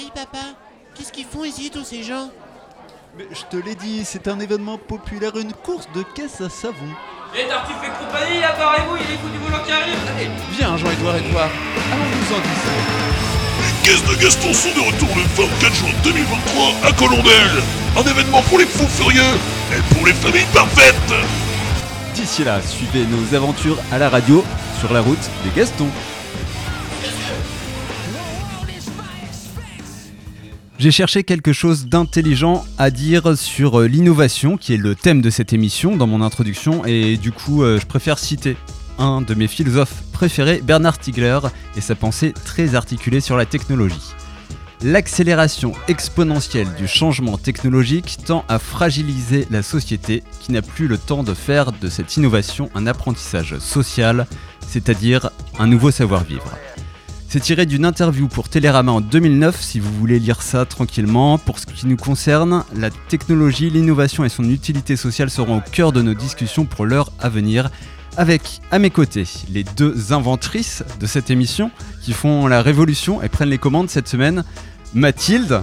Hé papa, qu'est-ce qu'ils font ici tous ces gens? Mais je te l'ai dit, c'est un événement populaire, une course de caisse à savon. Et Tartuffe et compagnie, apparez-vous, il est fou du volant qui arrive Allez Viens, Jean-Edouard Edouard, allons-nous en discuter. Les caisses de Gaston sont de retour le 24 juin 2023 à Colombelle. Un événement pour les fous furieux et pour les familles parfaites. D'ici là, suivez nos aventures à la radio sur la route des Gastons. J'ai cherché quelque chose d'intelligent à dire sur euh, l'innovation, qui est le thème de cette émission dans mon introduction, et du coup, euh, je préfère citer un de mes philosophes préférés, Bernard Stiegler, et sa pensée très articulée sur la technologie. L'accélération exponentielle du changement technologique tend à fragiliser la société qui n'a plus le temps de faire de cette innovation un apprentissage social, c'est-à-dire un nouveau savoir-vivre. C'est tiré d'une interview pour Télérama en 2009, si vous voulez lire ça tranquillement. Pour ce qui nous concerne, la technologie, l'innovation et son utilité sociale seront au cœur de nos discussions pour l'heure à venir. Avec à mes côtés les deux inventrices de cette émission qui font la révolution et prennent les commandes cette semaine. Mathilde,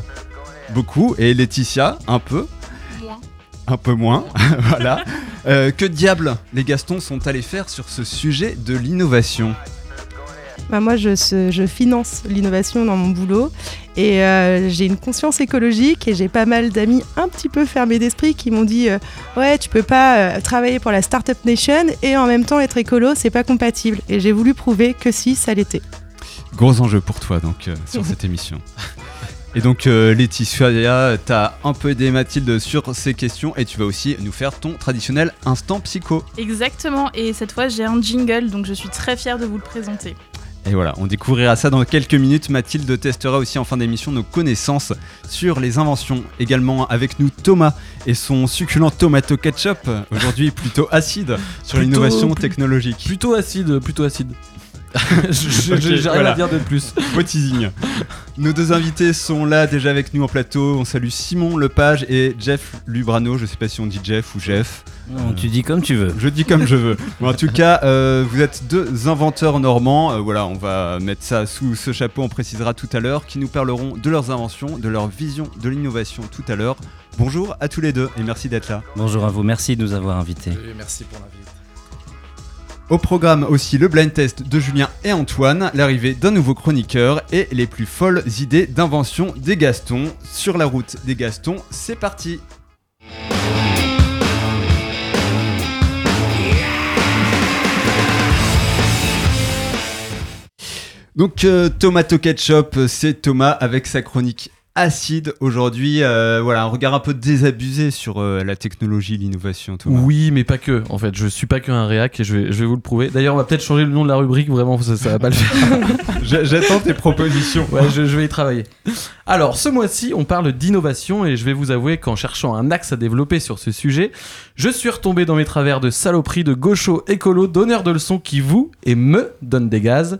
beaucoup, et Laetitia, un peu. Un peu moins, voilà. Euh, que diable les Gastons sont allés faire sur ce sujet de l'innovation? Bah, moi, je, finance l'innovation dans mon boulot et euh, j'ai une conscience écologique et j'ai pas mal d'amis un petit peu fermés d'esprit qui m'ont dit euh, Ouais, tu peux pas euh, travailler pour la Startup Nation et en même temps être écolo, c'est pas compatible. Et j'ai voulu prouver que si, ça l'était. Gros enjeu pour toi donc euh, sur cette émission. Et donc euh, Laetitia, t'as un peu aidé Mathilde sur ces questions et tu vas aussi nous faire ton traditionnel instant psycho. Exactement, et cette fois j'ai un jingle, donc je suis très fière de vous le présenter. Et voilà, on découvrira ça dans quelques minutes. Mathilde testera aussi en fin d'émission nos connaissances sur les inventions. Également avec nous Thomas et son succulent tomato ketchup, aujourd'hui plutôt acide sur l'innovation technologique. Plutôt acide, plutôt acide. J'ai rien voilà. à dire de plus. Beau teasing. Nos deux invités sont là déjà avec nous en plateau. On salue Simon Lepage et Jeff Lubrano. Je sais pas si on dit Jeff ou Jeff. Non, tu dis comme tu veux. Je dis comme je veux. En tout cas, euh, vous êtes deux inventeurs normands. Euh, voilà, on va mettre ça sous ce chapeau, on précisera tout à l'heure, qui nous parleront de leurs inventions, de leur vision de l'innovation tout à l'heure. Bonjour à tous les deux et merci d'être là. Bonjour à vous, merci de nous avoir invités. merci pour l'invite. Au programme aussi le blind test de Julien et Antoine, l'arrivée d'un nouveau chroniqueur et les plus folles idées d'invention des Gastons. Sur la route des Gastons, c'est parti Donc euh, Tomato Ketchup, c'est Thomas avec sa chronique acide aujourd'hui. Euh, voilà, un regard un peu désabusé sur euh, la technologie, l'innovation, Thomas. Oui, mais pas que. En fait, je suis pas qu'un réac et je vais, je vais vous le prouver. D'ailleurs, on va peut-être changer le nom de la rubrique, vraiment, ça, ça va pas le faire. J'a- J'attends tes propositions. Ouais, je, je vais y travailler. Alors, ce mois-ci, on parle d'innovation et je vais vous avouer qu'en cherchant un axe à développer sur ce sujet, je suis retombé dans mes travers de saloperies de gauchos écolo, donneurs de leçons qui vous et me donnent des gaz.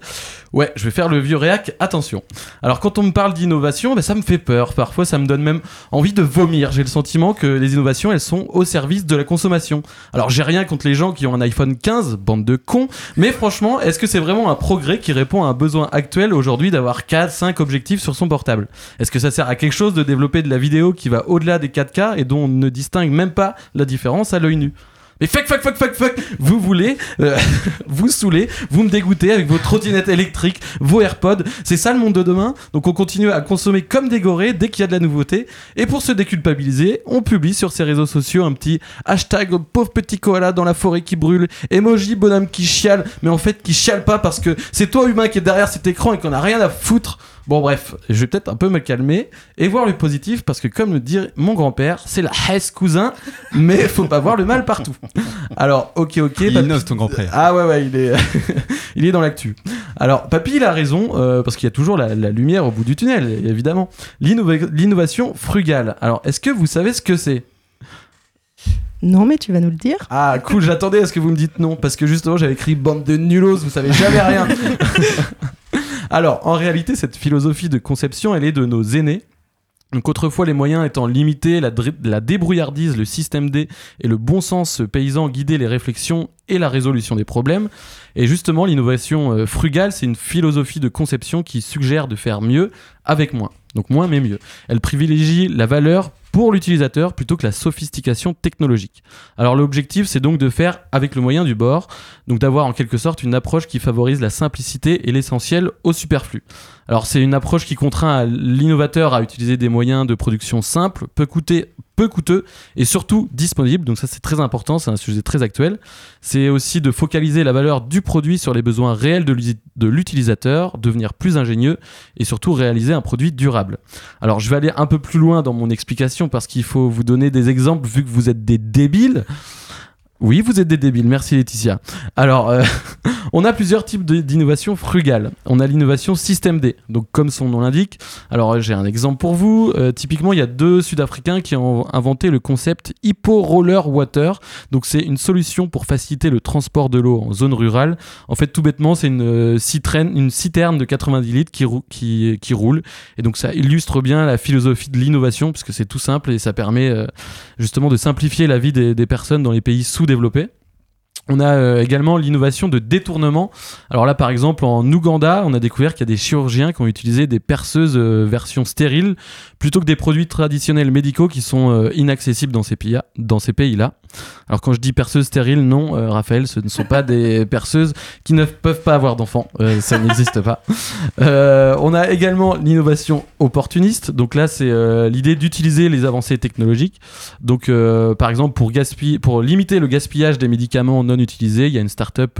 Ouais, je vais faire le vieux réac, attention. Alors, quand on me parle d'innovation, ben, ça me fait peur. Parfois, ça me donne même envie de vomir. J'ai le sentiment que les innovations, elles sont au service de la consommation. Alors, j'ai rien contre les gens qui ont un iPhone 15, bande de cons, mais franchement, est-ce que c'est vraiment un progrès qui répond à un besoin actuel aujourd'hui d'avoir 4, 5 objectifs sur son portable? Est-ce que ça sert à quelque chose de développer de la vidéo qui va au-delà des 4K et dont on ne distingue même pas la différence à l'œil nu mais fuck, fuck, fuck, fuck, fuck, vous voulez euh, vous saouler, vous me dégoûtez avec vos trottinettes électriques, vos AirPods, c'est ça le monde de demain Donc on continue à consommer comme des gorées dès qu'il y a de la nouveauté. Et pour se déculpabiliser, on publie sur ses réseaux sociaux un petit hashtag pauvre petit koala dans la forêt qui brûle, emoji bonhomme qui chiale, mais en fait qui chiale pas parce que c'est toi humain qui est derrière cet écran et qu'on a rien à foutre. Bon bref, je vais peut-être un peu me calmer et voir le positif parce que comme le dit mon grand-père, c'est la hesse cousin, mais faut pas voir le mal partout. Alors ok ok. Il innove ton grand-père. Ah ouais ouais il est il est dans l'actu. Alors papy il a raison euh, parce qu'il y a toujours la, la lumière au bout du tunnel évidemment. L'innova- L'innovation frugale. Alors est-ce que vous savez ce que c'est? Non, mais tu vas nous le dire. Ah cool, j'attendais à ce que vous me dites non parce que justement j'avais écrit bande de nulos, vous savez jamais rien. Alors en réalité cette philosophie de conception elle est de nos aînés. Donc autrefois les moyens étant limités, la, la débrouillardise, le système D et le bon sens paysan guidaient les réflexions et la résolution des problèmes. Et justement l'innovation euh, frugale c'est une philosophie de conception qui suggère de faire mieux avec moins. Donc moins mais mieux. Elle privilégie la valeur pour l'utilisateur plutôt que la sophistication technologique. Alors l'objectif c'est donc de faire avec le moyen du bord, donc d'avoir en quelque sorte une approche qui favorise la simplicité et l'essentiel au superflu. Alors c'est une approche qui contraint l'innovateur à utiliser des moyens de production simples, peu coûter peu coûteux et surtout disponibles. Donc ça c'est très important, c'est un sujet très actuel. C'est aussi de focaliser la valeur du produit sur les besoins réels de l'utilisateur, devenir plus ingénieux et surtout réaliser un produit durable. Alors je vais aller un peu plus loin dans mon explication parce qu'il faut vous donner des exemples vu que vous êtes des débiles. Oui, vous êtes des débiles, merci Laetitia. Alors, euh, on a plusieurs types d'innovation frugale. On a l'innovation système D, donc comme son nom l'indique. Alors, euh, j'ai un exemple pour vous. Euh, typiquement, il y a deux Sud-Africains qui ont inventé le concept Hippo Roller Water. Donc, c'est une solution pour faciliter le transport de l'eau en zone rurale. En fait, tout bêtement, c'est une, citerne, une citerne de 90 litres qui, rou- qui, qui roule. Et donc, ça illustre bien la philosophie de l'innovation, puisque c'est tout simple et ça permet justement de simplifier la vie des, des personnes dans les pays sous-développés. On a euh, également l'innovation de détournement. Alors là, par exemple, en Ouganda, on a découvert qu'il y a des chirurgiens qui ont utilisé des perceuses euh, version stérile plutôt que des produits traditionnels médicaux qui sont euh, inaccessibles dans ces pays-là. Alors quand je dis perceuse stérile, non, euh, Raphaël, ce ne sont pas des perceuses qui ne peuvent pas avoir d'enfants. Euh, ça n'existe pas. Euh, on a également l'innovation opportuniste. Donc là, c'est l'idée d'utiliser les avancées technologiques. Donc, par exemple, pour, gaspiller, pour limiter le gaspillage des médicaments non utilisés, il y a une start-up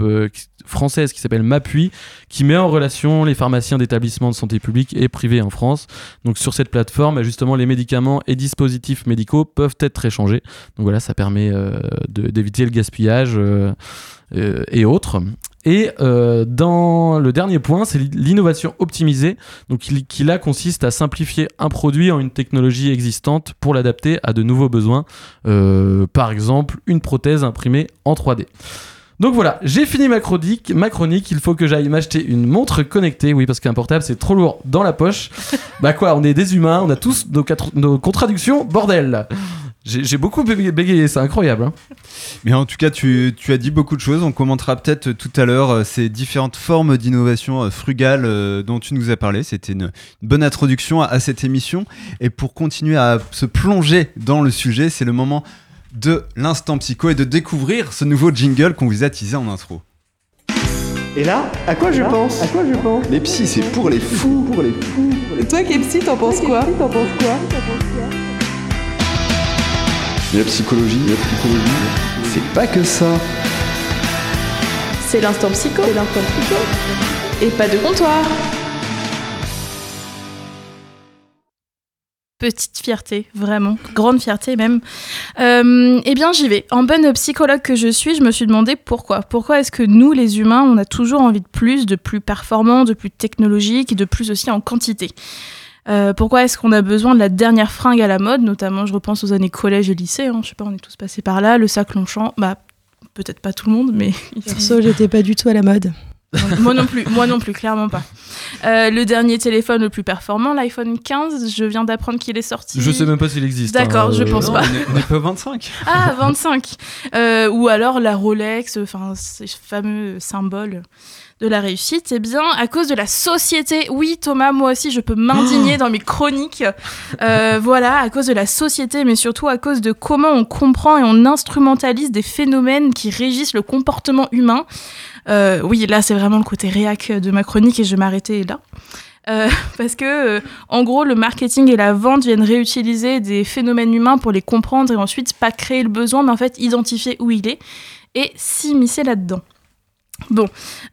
française qui s'appelle Mapui qui met en relation les pharmaciens d'établissements de santé publics et privés en France. Donc, sur cette plateforme, justement, les médicaments et dispositifs médicaux peuvent être échangés. Donc voilà, ça permet d'éviter le gaspillage euh, euh, et autres. Et euh, dans le dernier point, c'est l'innovation optimisée, donc qui, là consiste à simplifier un produit en une technologie existante pour l'adapter à de nouveaux besoins. Euh, par exemple, une prothèse imprimée en 3D. Donc voilà, j'ai fini ma chronique, ma chronique. Il faut que j'aille m'acheter une montre connectée. Oui, parce qu'un portable c'est trop lourd dans la poche. bah quoi, on est des humains, on a tous nos, nos contradictions, bordel. J'ai beaucoup bégayé, c'est incroyable. hein. Mais en tout cas, tu, tu as dit beaucoup de choses. On commentera peut-être tout à l'heure euh, ces différentes formes d'innovation euh, frugale euh, dont tu nous as parlé. C'était une, une bonne introduction à, à cette émission. Et pour continuer à se plonger dans le sujet, c'est le moment de l'instant psycho et de découvrir ce nouveau jingle qu'on vous a teasé en intro. Et là, à quoi je pense À quoi je pense Les psys, c'est pour les fous, pour les fous. Et toi, Kepsi, t'en penses quoi T'en penses quoi la psychologie, la psychologie, c'est pas que ça. C'est l'instant psycho. C'est l'instant psycho. Et pas de comptoir. Petite fierté, vraiment, grande fierté même. Euh, eh bien, j'y vais. En bonne psychologue que je suis, je me suis demandé pourquoi. Pourquoi est-ce que nous, les humains, on a toujours envie de plus, de plus performant, de plus technologique et de plus aussi en quantité? Euh, pourquoi est-ce qu'on a besoin de la dernière fringue à la mode Notamment, je repense aux années collège et lycée. Hein, je sais pas, on est tous passés par là. Le sac Longchamp, bah peut-être pas tout le monde, mais Perso, j'étais pas du tout à la mode. moi non plus, moi non plus, clairement pas. Euh, le dernier téléphone le plus performant, l'iPhone 15, je viens d'apprendre qu'il est sorti. Je sais même pas s'il existe. D'accord, hein, je euh, pense Non, pas. on est- on n'est pas au 25. Ah, 25 Euh, Ou alors la Rolex, enfin, ces fameux symboles de la réussite, eh bien, à cause de la société. Oui, Thomas, moi aussi, je peux m'indigner dans mes chroniques. Euh, voilà, à cause de la société, mais surtout à cause de comment on comprend et on instrumentalise des phénomènes qui régissent le comportement humain. Euh, oui, là, c'est vraiment le côté réac de ma chronique et je vais m'arrêter là. Euh, parce que, euh, en gros, le marketing et la vente viennent réutiliser des phénomènes humains pour les comprendre et ensuite pas créer le besoin, mais en fait identifier où il est et s'immiscer là-dedans. Bon,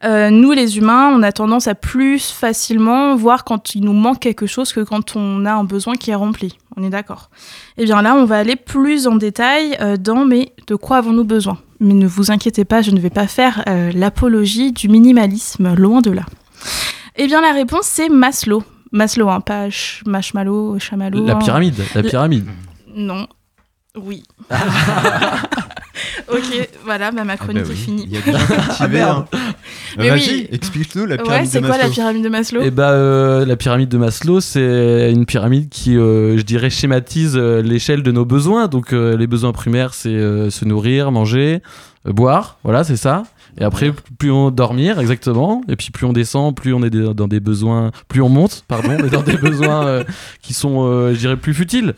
euh, nous les humains, on a tendance à plus facilement voir quand il nous manque quelque chose que quand on a un besoin qui est rempli. On est d'accord. Eh bien là, on va aller plus en détail euh, dans mais de quoi avons-nous besoin? Mais ne vous inquiétez pas, je ne vais pas faire euh, l'apologie du minimalisme, loin de là. Eh bien la réponse c'est Maslow. Maslow, hein, pas ch- marshmallow, chamallow. La hein. pyramide, la La- pyramide. Non. Oui. Ok, voilà, bah, ma Ah chronique bah oui, est finie. Il y a déjà hein. Mais Vas-y, oui. explique-nous la Ouais, pyramide c'est de quoi la Maslow. pyramide de Maslow Et bah, euh, la pyramide de Maslow, c'est une pyramide qui, euh, je dirais, schématise euh, l'échelle de nos besoins. Donc, euh, les besoins primaires, c'est euh, se nourrir, manger, euh, boire. Voilà, c'est ça. Et après, plus on dormir, exactement. Et puis, plus on descend, plus on est dans des besoins. Plus on monte, pardon, on est dans des besoins euh, qui sont, euh, je dirais, plus futiles.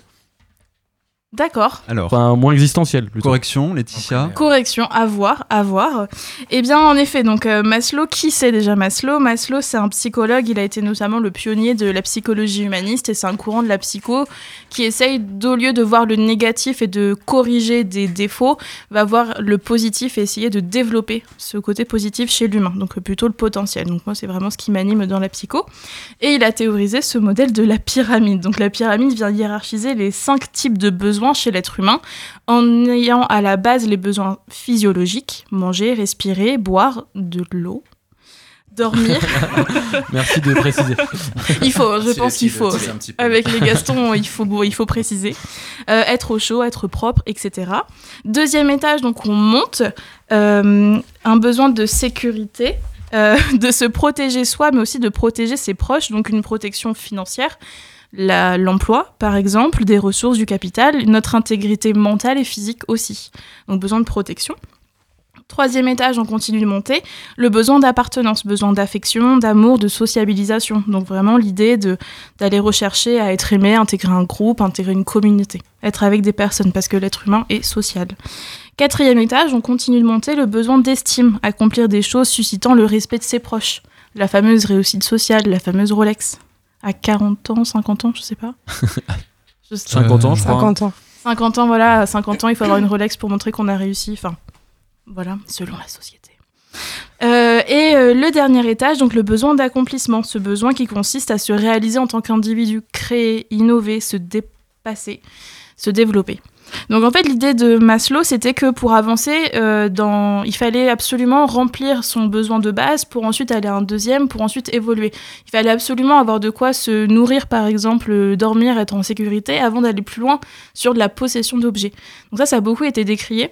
D'accord. Alors, Enfin, moins existentiels, plutôt. correction, Laetitia. Correction, à voir, à voir. Eh bien, en effet, donc euh, Maslow, qui c'est déjà Maslow? Maslow, c'est un psychologue, il a été notamment le pionnier de la psychologie humaniste et c'est un courant de la psycho qui essaye, au lieu de voir le négatif et de corriger des défauts, va voir le positif et essayer de développer ce côté positif chez l'humain, donc euh, plutôt le potentiel. Donc moi, c'est vraiment ce qui m'anime dans la psycho. Et il a théorisé ce modèle de la pyramide. Donc la pyramide vient hiérarchiser les cinq types de besoins chez l'être humain en ayant à la base les besoins physiologiques, manger, respirer, boire de l'eau, dormir. Merci de préciser. il faut, je pense qu'il faut. Avec les Gastons, il faut, il faut préciser. Euh, être au chaud, être propre, etc. Deuxième étage, donc on monte. euh, un besoin de sécurité, euh, de se protéger soi, mais aussi de protéger ses proches, donc une protection financière. L'emploi, par exemple, des ressources, du capital, notre intégrité mentale et physique aussi. Donc besoin de protection. Troisième étage, on continue de monter, le besoin d'appartenance, besoin d'affection, d'amour, de sociabilisation. Donc vraiment l'idée d'aller rechercher à être aimé, intégrer un groupe, intégrer une communauté, être avec des personnes, parce que l'être humain est social. Quatrième étage, on continue de monter le besoin d'estime, accomplir des choses suscitant le respect de ses proches. La fameuse réussite sociale, la fameuse Rolex. À 40 ans, 50 ans, je sais pas. Je sais- 50 ans, je crois. 50 ans. 50 ans, voilà, à 50 ans, il faut avoir une Rolex pour montrer qu'on a réussi. Enfin, voilà, selon la société. Euh, et euh, le dernier étage, donc le besoin d'accomplissement, ce besoin qui consiste à se réaliser en tant qu'individu, créer, innover, se dépasser, se développer. Donc en fait, l'idée de Maslow, c'était que pour avancer, euh, dans... il fallait absolument remplir son besoin de base pour ensuite aller à un deuxième, pour ensuite évoluer. Il fallait absolument avoir de quoi se nourrir, par exemple, euh, dormir, être en sécurité, avant d'aller plus loin sur de la possession d'objets. Donc ça, ça a beaucoup été décrié.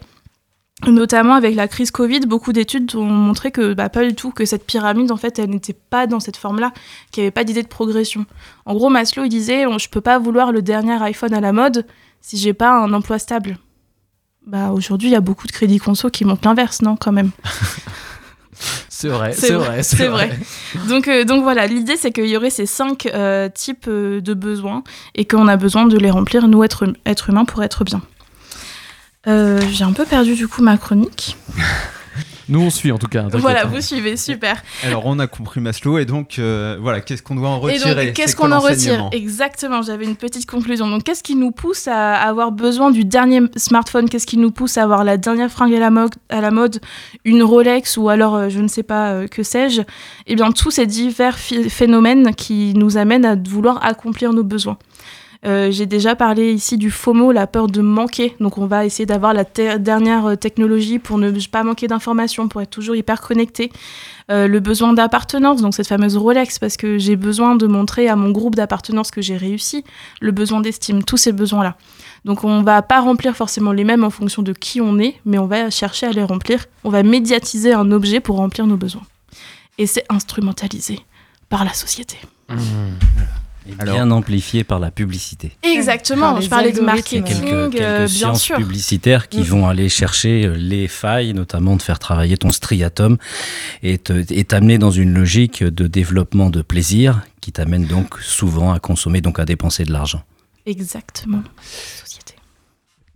Notamment avec la crise Covid, beaucoup d'études ont montré que bah, pas du tout, que cette pyramide, en fait, elle n'était pas dans cette forme-là, qu'il n'y avait pas d'idée de progression. En gros, Maslow, disait, je peux pas vouloir le dernier iPhone à la mode si j'ai pas un emploi stable. Bah aujourd'hui, il y a beaucoup de crédits conso qui montrent l'inverse, non, quand même? C'est vrai, C'est c'est vrai, vrai, c'est vrai. Donc, euh, donc voilà, l'idée c'est qu'il y aurait ces cinq euh, types euh, de besoins et qu'on a besoin de les remplir, nous, être, être humains, pour être bien. Euh, J'ai un peu perdu du coup ma chronique. Nous, on suit en tout cas. Voilà, vous suivez, super. Alors, on a compris Maslow, et donc, euh, voilà, qu'est-ce qu'on doit en Et retirer donc, qu'est-ce qu'on en retire Exactement, j'avais une petite conclusion. Donc, qu'est-ce qui nous pousse à avoir besoin du dernier smartphone? Qu'est-ce qui nous pousse à avoir la dernière fringue à la, mode, à la mode? Une Rolex ou alors, euh, je ne sais pas, euh, que sais-je? Eh bien, tous ces divers phénomènes qui nous amènent à vouloir accomplir nos besoins. Euh, J'ai déjà parlé ici du FOMO, la peur de manquer. Donc, on va essayer d'avoir la dernière euh, technologie pour ne pas manquer d'informations, pour être toujours hyper connecté. Euh, le besoin d'appartenance, donc cette fameuse Rolex, parce que j'ai besoin de montrer à mon groupe d'appartenance que j'ai réussi. Le besoin d'estime, tous ces besoins-là. Donc, on va pas remplir forcément les mêmes en fonction de qui on est, mais on va chercher à les remplir. On va médiatiser un objet pour remplir nos besoins. Et c'est instrumentalisé par la société. Et bien amplifié par la publicité. Exactement, Par je parlais de marketing, Quelques, quelques euh, bien sciences sûr. publicitaires qui Mm. vont aller chercher euh, les failles, notamment de faire travailler ton striatum et t'amener dans une logique de développement de plaisir qui t'amène donc souvent à consommer, donc à dépenser de l'argent. Exactement.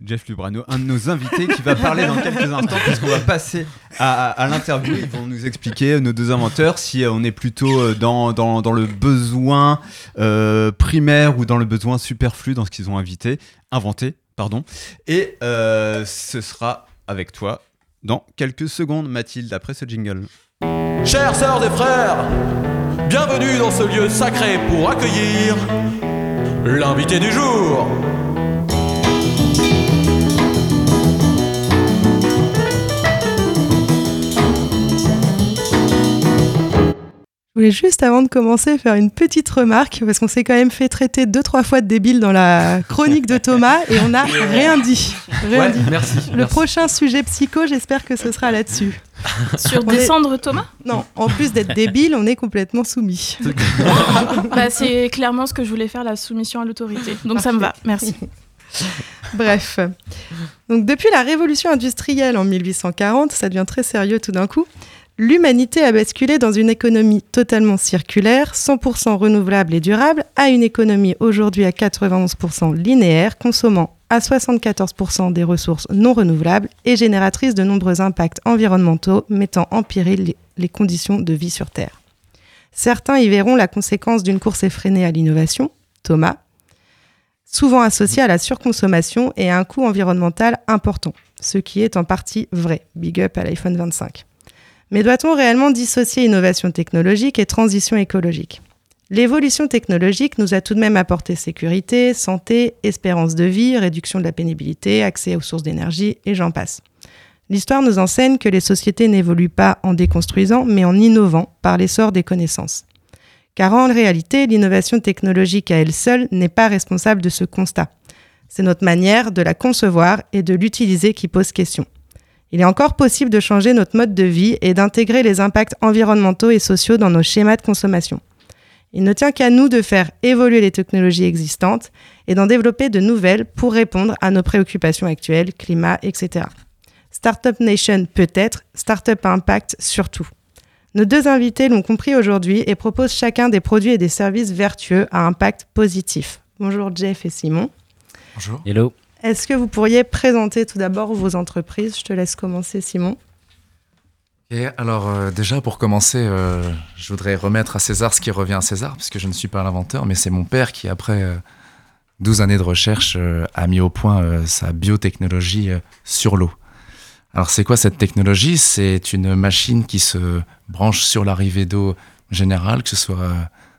Jeff Lubrano, un de nos invités qui va parler dans quelques instants, puisqu'on va passer à, l'interview. Ils vont nous expliquer, euh, nos deux inventeurs, si euh, on est plutôt euh, dans, le besoin primaire ou dans le besoin superflu dans ce qu'ils ont invité, inventé. Pardon. Et ce sera avec toi dans quelques secondes, Mathilde, après ce jingle. Chères sœurs et frères, bienvenue dans ce lieu sacré pour accueillir l'invité du jour. Je voulais juste avant de commencer faire une petite remarque parce qu'on s'est quand même fait traiter deux trois fois de débile dans la chronique de Thomas et on n'a rien dit. Rien Ouais, dit. merci. Le merci. prochain sujet psycho, j'espère que ce sera là-dessus. Sur On est- descendre Thomas? Non, en plus d'être débile, on est complètement soumis. bah, C'est clairement ce que je voulais faire, la soumission à l'autorité. Donc ça me va, merci. Bref. Donc depuis la révolution industrielle en 1840, ça devient très sérieux tout d'un coup, l'humanité a basculé dans une économie totalement circulaire, 100% renouvelable et durable, à une économie aujourd'hui à 91% linéaire, consommant à 74% des ressources non renouvelables et génératrice de nombreux impacts environnementaux, mettant en péril les- conditions de vie sur Terre. Certains y verront la conséquence d'une course effrénée à l'innovation, Thomas, souvent associé à la surconsommation et à un coût environnemental important, ce qui est en partie vrai. Big up à l'iPhone 25. Mais doit-on réellement dissocier innovation technologique et transition écologique? L'évolution technologique nous a tout de même apporté sécurité, santé, espérance de vie, réduction de la pénibilité, accès aux sources d'énergie et j'en passe. L'histoire nous enseigne que les sociétés n'évoluent pas en déconstruisant, mais en innovant par l'essor des connaissances. Car en réalité, l'innovation technologique à elle seule n'est pas responsable de ce constat. C'est notre manière de la concevoir et de l'utiliser qui pose question. Il est encore possible de changer notre mode de vie et d'intégrer les impacts environnementaux et sociaux dans nos schémas de consommation. Il ne tient qu'à nous de faire évoluer les technologies existantes et d'en développer de nouvelles pour répondre à nos préoccupations actuelles, climat, etc. Startup Nation peut-être, Startup Impact surtout. Nos deux invités l'ont compris aujourd'hui et proposent chacun des produits et des services vertueux à impact positif. Bonjour Jeff et Simon. Bonjour. Hello. Est-ce que vous pourriez présenter tout d'abord vos entreprises? Je te laisse commencer Simon. Et alors euh, déjà pour commencer, euh, je voudrais remettre à César ce qui revient à César, puisque je ne suis pas l'inventeur, mais c'est mon père qui, après euh, 12 années de recherche, euh, a mis au point sa biotechnologie sur l'eau. Alors c'est quoi cette technologie? C'est une machine qui se branche sur l'arrivée d'eau générale, que ce soit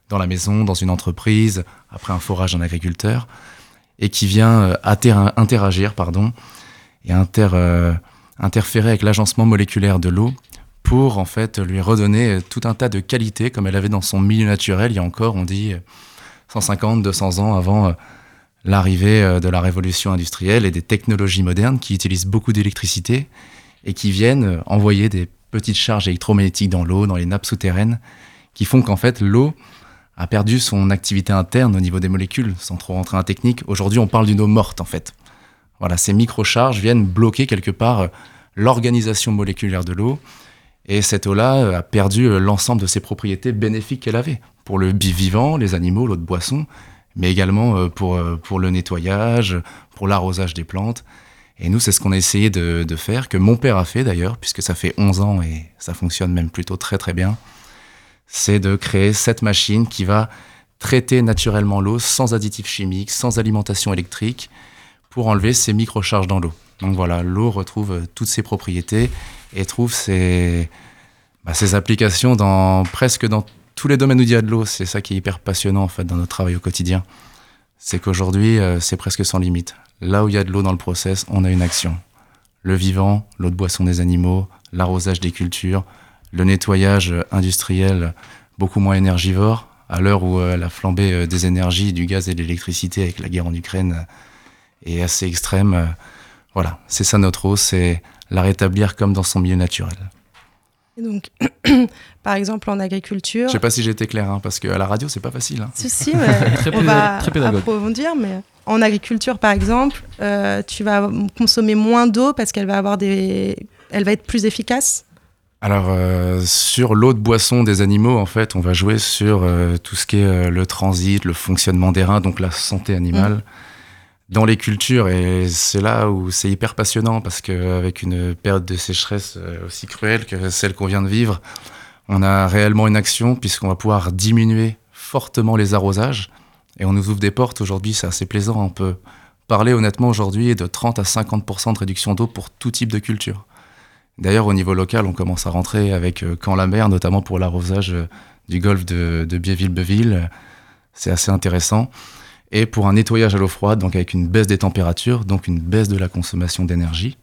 dans la maison, dans une entreprise, après un forage d'un agriculteur, et qui vient euh, interagir pardon, et euh, interférer avec l'agencement moléculaire de l'eau pour en fait lui redonner tout un tas de qualités comme elle avait dans son milieu naturel il y a encore, on dit, 150, 200 ans avant euh, l'arrivée euh, de la révolution industrielle et des technologies modernes qui utilisent beaucoup d'électricité et qui viennent euh, envoyer des petites charges électromagnétiques dans l'eau, dans les nappes souterraines, qui font qu'en fait l'eau a perdu son activité interne au niveau des molécules, sans trop rentrer en technique. Aujourd'hui, on parle d'une eau morte en fait. Voilà, ces microcharges viennent bloquer quelque part euh, l'organisation moléculaire de l'eau. Et cette eau-là euh, a perdu euh, l'ensemble de ses propriétés bénéfiques qu'elle avait pour le vivant, les animaux, l'eau de boisson, mais également pour, pour le nettoyage, pour l'arrosage des plantes. Et nous, c'est ce qu'on a essayé de, de faire, que mon père a fait d'ailleurs, puisque ça fait 11 ans et ça fonctionne même plutôt très très bien. C'est de créer cette machine qui va traiter naturellement l'eau sans additifs chimiques, sans alimentation électrique, pour enlever ces microcharges dans l'eau. Donc voilà, l'eau retrouve toutes ses propriétés et trouve ses, bah, applications dans presque dans tous les domaines où il y a de l'eau. C'est ça qui est hyper passionnant en fait dans notre travail au quotidien. C'est qu'aujourd'hui, euh, c'est presque sans limite. Là où il y a de l'eau dans le process, on a une action. Le vivant, l'eau de boisson des animaux, l'arrosage des cultures, le nettoyage industriel beaucoup moins énergivore, à l'heure où euh, la flambée euh, des énergies, du gaz et de l'électricité avec la guerre en Ukraine euh, est assez extrême. euh, Voilà, c'est ça notre eau, c'est la rétablir comme dans son milieu naturel. Et donc, par exemple en agriculture. Je sais pas si été clair, hein, parce qu'à la radio, c'est pas facile. hein. Si, si, mais Très on va très approfondir, mais en agriculture, par exemple, euh, tu vas consommer moins d'eau parce qu'elle va avoir des, elle va être plus efficace. Alors, euh, sur l'eau de boisson des animaux, en fait, on va jouer sur euh, tout ce qui est euh, le transit, le fonctionnement des reins, donc la santé animale. Dans les cultures, et c'est là où c'est hyper passionnant, parce qu'avec une période de sécheresse aussi cruelle que celle qu'on vient de vivre, on a réellement une action, puisqu'on va pouvoir diminuer fortement les arrosages, et on nous ouvre des portes aujourd'hui, c'est assez plaisant, on peut parler honnêtement aujourd'hui de 30 à 50% de réduction d'eau pour tout type de culture. D'ailleurs, au niveau local, on commence à rentrer avec euh, Camp la mer, notamment pour l'arrosage euh, du golfe de, de Biéville-Beville. C'est assez intéressant. Et pour un nettoyage à l'eau froide, donc avec une baisse des températures, donc une baisse de la consommation d'énergie,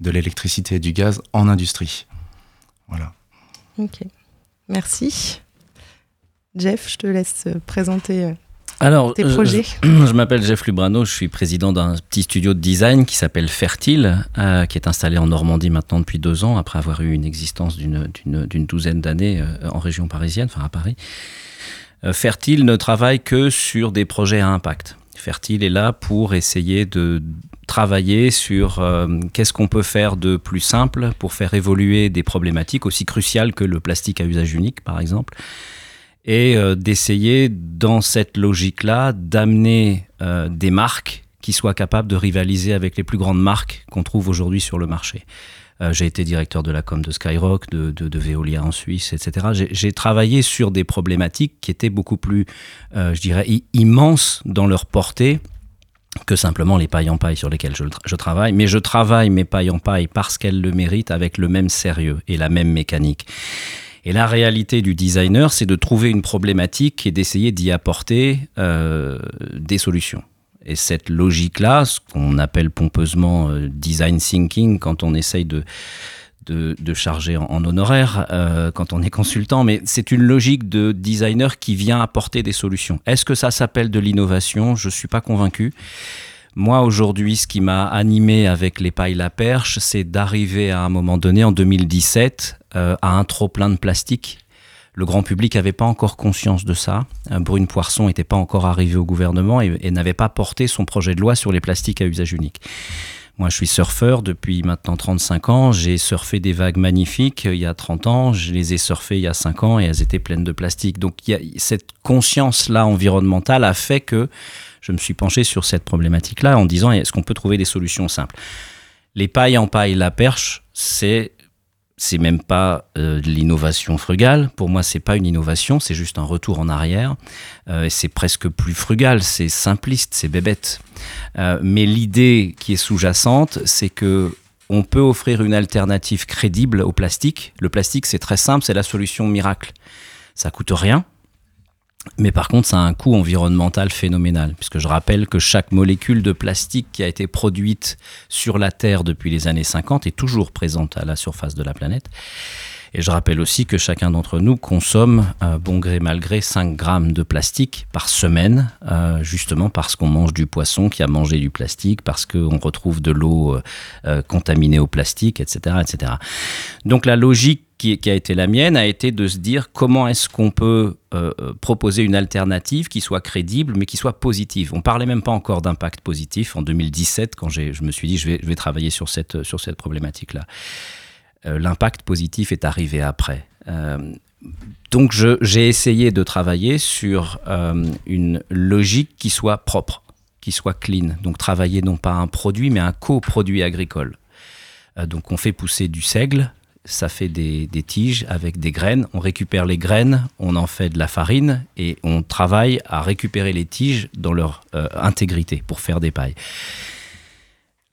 de l'électricité et du gaz en industrie. Voilà. Ok, merci. Jeff, je te laisse euh, présenter Alors, tes je- projets. Je, je m'appelle Jeff Lubrano, je suis président d'un petit studio de design qui s'appelle Fertile, euh, qui est installé en Normandie maintenant depuis deux ans, après avoir eu une existence d'une- douzaine d'années euh, en région parisienne, enfin à Paris. Euh, Fertile ne travaille que sur des projets à impact. Fertile est là pour essayer de travailler sur euh, qu'est-ce qu'on peut faire de plus simple pour faire évoluer des problématiques aussi cruciales que le plastique à usage unique, par exemple et euh, d'essayer dans cette logique-là d'amener euh, des marques qui soient capables de rivaliser avec les plus grandes marques qu'on trouve aujourd'hui sur le marché. Euh, j'ai été directeur de la com de Skyrock, de, Veolia en Suisse, etc. J'ai- travaillé sur des problématiques qui étaient beaucoup plus, je dirais, immenses dans leur portée que simplement les pailles en paille sur lesquelles je, je travaille. Mais je travaille mes pailles en paille parce qu'elles le méritent avec le même sérieux et la même mécanique. Et la réalité du designer, c'est de trouver une problématique et d'essayer d'y apporter euh, des solutions. Et cette logique-là, ce qu'on appelle pompeusement euh, design thinking, quand on essaye de, de, de charger en, en honoraire, euh, quand on est consultant, mais c'est une logique de designer qui vient apporter des solutions. Est-ce que ça s'appelle de l'innovation? Je ne suis pas convaincu. Moi, aujourd'hui, ce qui m'a animé avec les pailles La Perche, c'est d'arriver à un moment donné, en 2017, euh, à un trop-plein de plastique. Le grand public n'avait pas encore conscience de ça. Euh, Brune Poisson n'était pas encore arrivé au gouvernement et, n'avait pas porté son projet de loi sur les plastiques à usage unique. Moi, je suis surfeur depuis maintenant 35 ans. J'ai surfé des vagues magnifiques euh, il y a 30 ans. Je les ai surfées il y a 5 ans et elles étaient pleines de plastique. Donc, cette conscience-là environnementale a fait que je me suis penché sur cette problématique-là en disant est-ce qu'on peut trouver des solutions simples? Les pailles en paille, la perche, c'est c'est même pas euh, de l'innovation frugale. Pour moi, c'est pas une innovation, c'est juste un retour en arrière. Euh, c'est presque plus frugal, c'est simpliste, c'est bébête. Euh, mais l'idée qui est sous-jacente, c'est que on peut offrir une alternative crédible au plastique. Le plastique, c'est très simple, c'est la solution miracle. Ça coûte rien, mais par contre, ça a un coût environnemental phénoménal, puisque je rappelle que chaque molécule de plastique qui a été produite sur la Terre depuis les années 50 est toujours présente à la surface de la planète. Et je rappelle aussi que chacun d'entre nous consomme, euh, bon gré mal gré, 5 grammes de plastique par semaine, euh, justement parce qu'on mange du poisson qui a mangé du plastique, parce qu'on retrouve de l'eau euh, contaminée au plastique, etc., etc. Donc la logique qui, a été la mienne a été de se dire comment est-ce qu'on peut proposer une alternative qui soit crédible mais qui soit positive. On parlait même pas encore d'impact positif en 2017 quand je me suis dit je vais, je vais travailler sur cette, sur cette problématique-là. Euh, L'impact positif est arrivé après. Euh, donc j'ai essayé de travailler sur euh, une logique qui soit propre, qui soit clean. Donc travailler non pas un produit mais un coproduit agricole. Donc on fait pousser du seigle, ça fait des, tiges avec des graines. On récupère les graines, on en fait de la farine et on travaille à récupérer les tiges dans leur intégrité pour faire des pailles.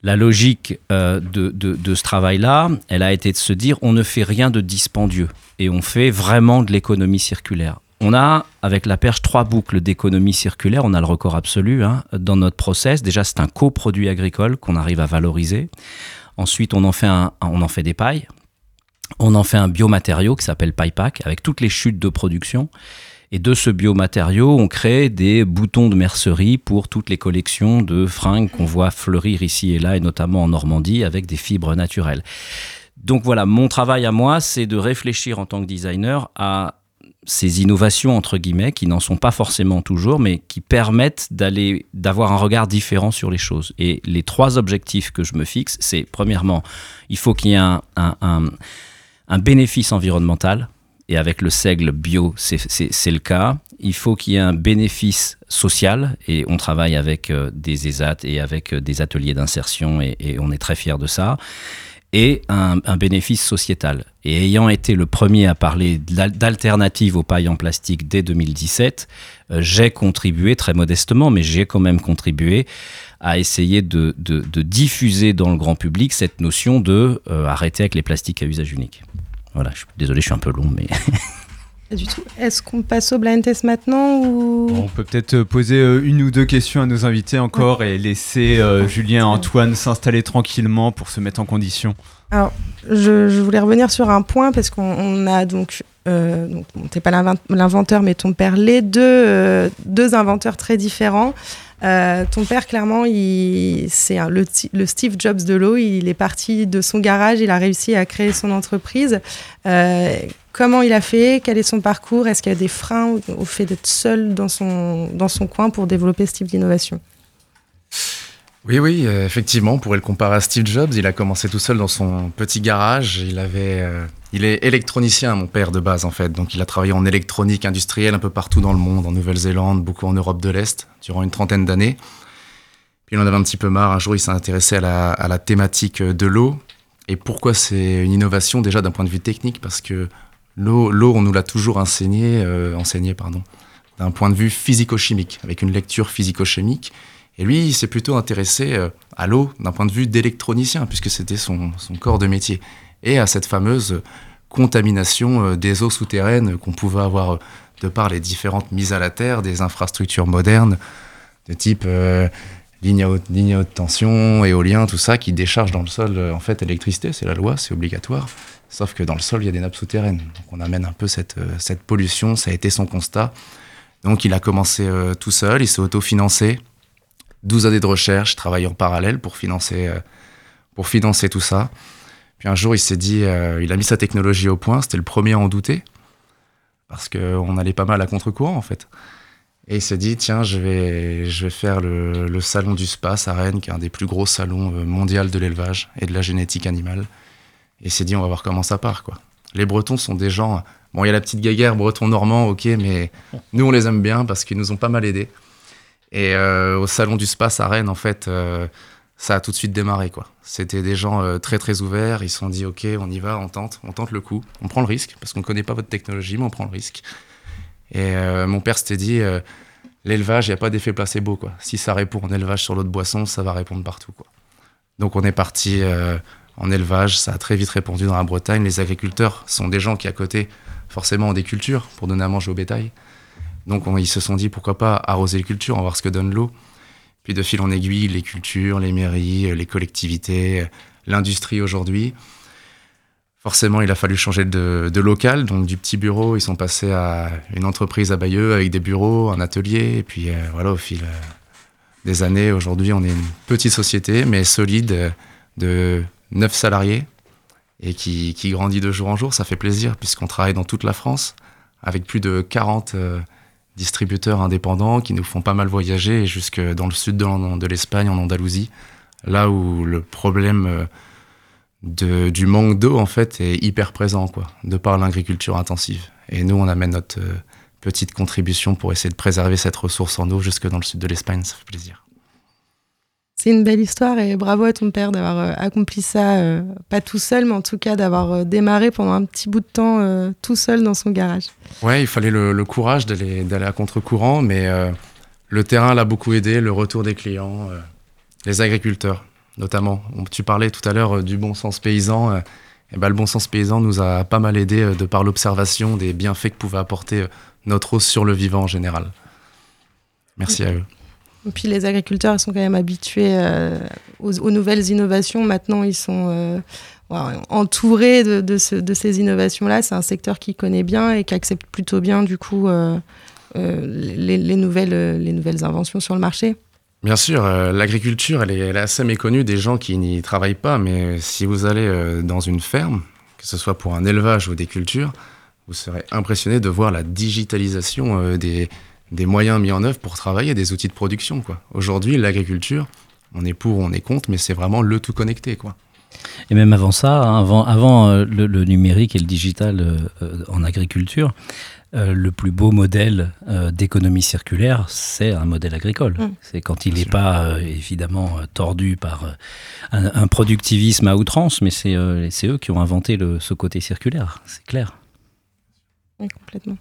La logique euh, de, ce travail-là, elle a été de se dire on ne fait rien de dispendieux et on fait vraiment de l'économie circulaire. On a, avec la perche, trois boucles d'économie circulaire. On a le record absolu hein, dans notre process. Déjà, c'est un coproduit agricole qu'on arrive à valoriser. Ensuite, on en fait, on en fait des pailles. On en fait un biomatériau qui s'appelle PyPack avec toutes les chutes de production. Et de ce biomatériau, on crée des boutons de mercerie pour toutes les collections de fringues qu'on voit fleurir ici et là, et notamment en Normandie, avec des fibres naturelles. Donc voilà, mon travail à moi, c'est de réfléchir en tant que designer à ces innovations entre guillemets qui n'en sont pas forcément toujours mais qui permettent d'aller d'avoir un regard différent sur les choses et les trois objectifs que je me fixe c'est premièrement il faut qu'il y ait un, bénéfice environnemental et avec le seigle bio c'est- le cas il faut qu'il y ait un bénéfice social et on travaille avec euh, des ESAT et avec euh, des ateliers d'insertion et, on est très fiers de ça et un, bénéfice sociétal. Et ayant été le premier à parler d'al- d'alternatives aux pailles en plastique dès 2017, euh, j'ai contribué très modestement, mais j'ai quand même contribué à essayer de, diffuser dans le grand public cette notion de arrêter avec les plastiques à usage unique. Voilà, je suis désolé, je suis un peu long, mais Pas du tout. Est-ce qu'on passe au blind test maintenant ou On peut peut-être euh, poser euh, une ou deux questions à nos invités encore et laisser euh, Julien et Antoine s'installer tranquillement pour se mettre en condition. Alors, je, je voulais revenir sur un point parce qu'on on a donc euh, donc bon, t'es pas l'invent- l'inventeur, mais ton père, les deux, euh, deux inventeurs très différents. Euh, ton père, clairement, c'est le, le Steve Jobs de l'eau. Il est parti de son garage, il a réussi à créer son entreprise. Euh, comment il a fait? Quel est son parcours? Est-ce qu'il y a des freins au, au fait d'être seul dans son, dans son coin pour développer ce type d'innovation? Oui, oui, euh, effectivement, on pourrait le comparer à Steve Jobs. Il a commencé tout seul dans son petit garage. Il avait, euh, il est électronicien, mon père de base en fait. Donc, il a travaillé en électronique industrielle un peu partout dans le monde, en Nouvelle-Zélande, beaucoup en Europe de l'Est, durant une trentaine d'années. Puis, il en avait un petit peu marre. Un jour, il s'est intéressé à la, thématique de l'eau. Et pourquoi c'est une innovation déjà d'un point de vue technique? Parce que l'eau, l'eau, on nous l'a toujours enseigné, euh, enseigné, pardon, d'un point de vue physico-chimique, avec une lecture physico-chimique. Et lui, il s'est plutôt intéressé euh, à l'eau d'un point de vue d'électronicien, puisque c'était son, son corps de métier, et à cette fameuse contamination euh, des eaux souterraines qu'on pouvait avoir euh, de par les différentes mises à la terre des infrastructures modernes, de type euh, ligne, à haute, à haute tension, éolien, tout ça, qui décharge dans le sol, euh, en fait, électricité, c'est la loi, c'est obligatoire. Sauf que dans le sol, il y a des nappes souterraines. Donc on amène un peu cette, euh, cette pollution, ça a été son constat. Donc il a commencé euh, tout seul, il s'est autofinancé. 12 années de recherche, travaille en parallèle pour financer, euh, pour financer tout ça. Puis un jour, il s'est dit, euh, il a mis sa technologie au point, c'était le premier à en douter, parce qu'on allait pas mal à contre-courant en fait. Et il s'est dit, tiens, je vais, je vais faire le, salon du space à Rennes, qui est un des plus gros salons euh, mondiaux de l'élevage et de la génétique animale. Et il s'est dit, on va voir comment ça part, quoi. Les Bretons sont des gens. Bon, il y a la petite guéguerre breton-normand, ok, mais nous, on les aime bien parce qu'ils nous ont pas mal aidés. Et euh, au salon du space à Rennes, en fait, euh, ça a tout de suite démarré. C'était des gens euh, très, très ouverts. Ils se sont dit, ok, on y va, on tente, on tente le coup, on prend le risque parce qu'on ne connaît pas votre technologie, mais on prend le risque. Et mon père s'était dit, l'élevage, il n'y a pas d'effet placebo. Si ça répond en élevage sur l'eau de boisson, ça va répondre partout. Donc on est parti en élevage, ça a très vite répondu dans la Bretagne. Les agriculteurs sont des gens qui, à côté, forcément, ont des cultures pour donner à manger au bétail. Donc on- ils se sont dit, pourquoi pas arroser les cultures, on va voir ce que donne l'eau. Puis de fil en aiguille, les cultures, les mairies, euh, les collectivités, euh, l'industrie aujourd'hui. Forcément, il a fallu changer de, local. Donc, du petit bureau, ils sont passés à une entreprise à Bayeux avec des bureaux, un atelier. Et puis, euh, voilà, au fil des années, aujourd'hui, on est une petite société, mais solide, de 9 salariés et qui, grandit de jour en jour. Ça fait plaisir puisqu'on travaille dans toute la France avec plus de 40 euh, distributeurs indépendants qui nous font pas mal voyager jusque dans le sud de, l'Espagne, en Andalousie, là où le problème euh, du manque d'eau en fait est hyper présent quoi, de par l'agriculture intensive. Et nous, on amène notre euh, petite contribution pour essayer de préserver cette ressource en eau jusque dans le sud de l'Espagne. Ça fait plaisir. C'est une belle histoire et bravo à ton père d'avoir euh, accompli ça, euh, pas tout seul, mais en tout cas d'avoir euh, démarré pendant un petit bout de temps euh, tout seul dans son garage. Ouais, il fallait le, le courage d'aller d'aller à contre-courant, mais euh, le terrain l'a beaucoup aidé, le retour des clients, les agriculteurs notamment. Tu parlais tout à l'heure du bon sens paysan. eh ben, le bon sens paysan nous a pas mal aidé euh, de par l'observation des bienfaits que pouvait apporter euh, notre eau sur le vivant en général. Merci à eux. Puis les agriculteurs sont quand même habitués euh, aux, nouvelles innovations. Maintenant, ils sont euh, entourés de, de ce- de ces innovations-là. C'est un secteur qui connaît bien et qui accepte plutôt bien du coup euh, les, les nouvelles, les nouvelles inventions sur le marché. Bien sûr, l'agriculture, elle est, assez méconnue des gens qui n'y travaillent pas, mais si vous allez dans une ferme, que ce soit pour un élevage ou des cultures, vous serez impressionné de voir la digitalisation des, des moyens mis en œuvre pour travailler, des outils de production. quoi. Aujourd'hui, l'agriculture, on est pour, on est contre, mais c'est vraiment le tout connecté. quoi. Et même avant ça, hein, avant, avant euh, le, le numérique et le digital euh, euh, en agriculture, euh, le plus beau modèle euh, d'économie circulaire, c'est un modèle agricole. Mm. C'est quand il n'est pas euh, évidemment tordu par euh, un, un productivisme à outrance, mais c'est euh, c'est eux qui ont inventé le, ce côté circulaire, c'est clair. Oui, complètement.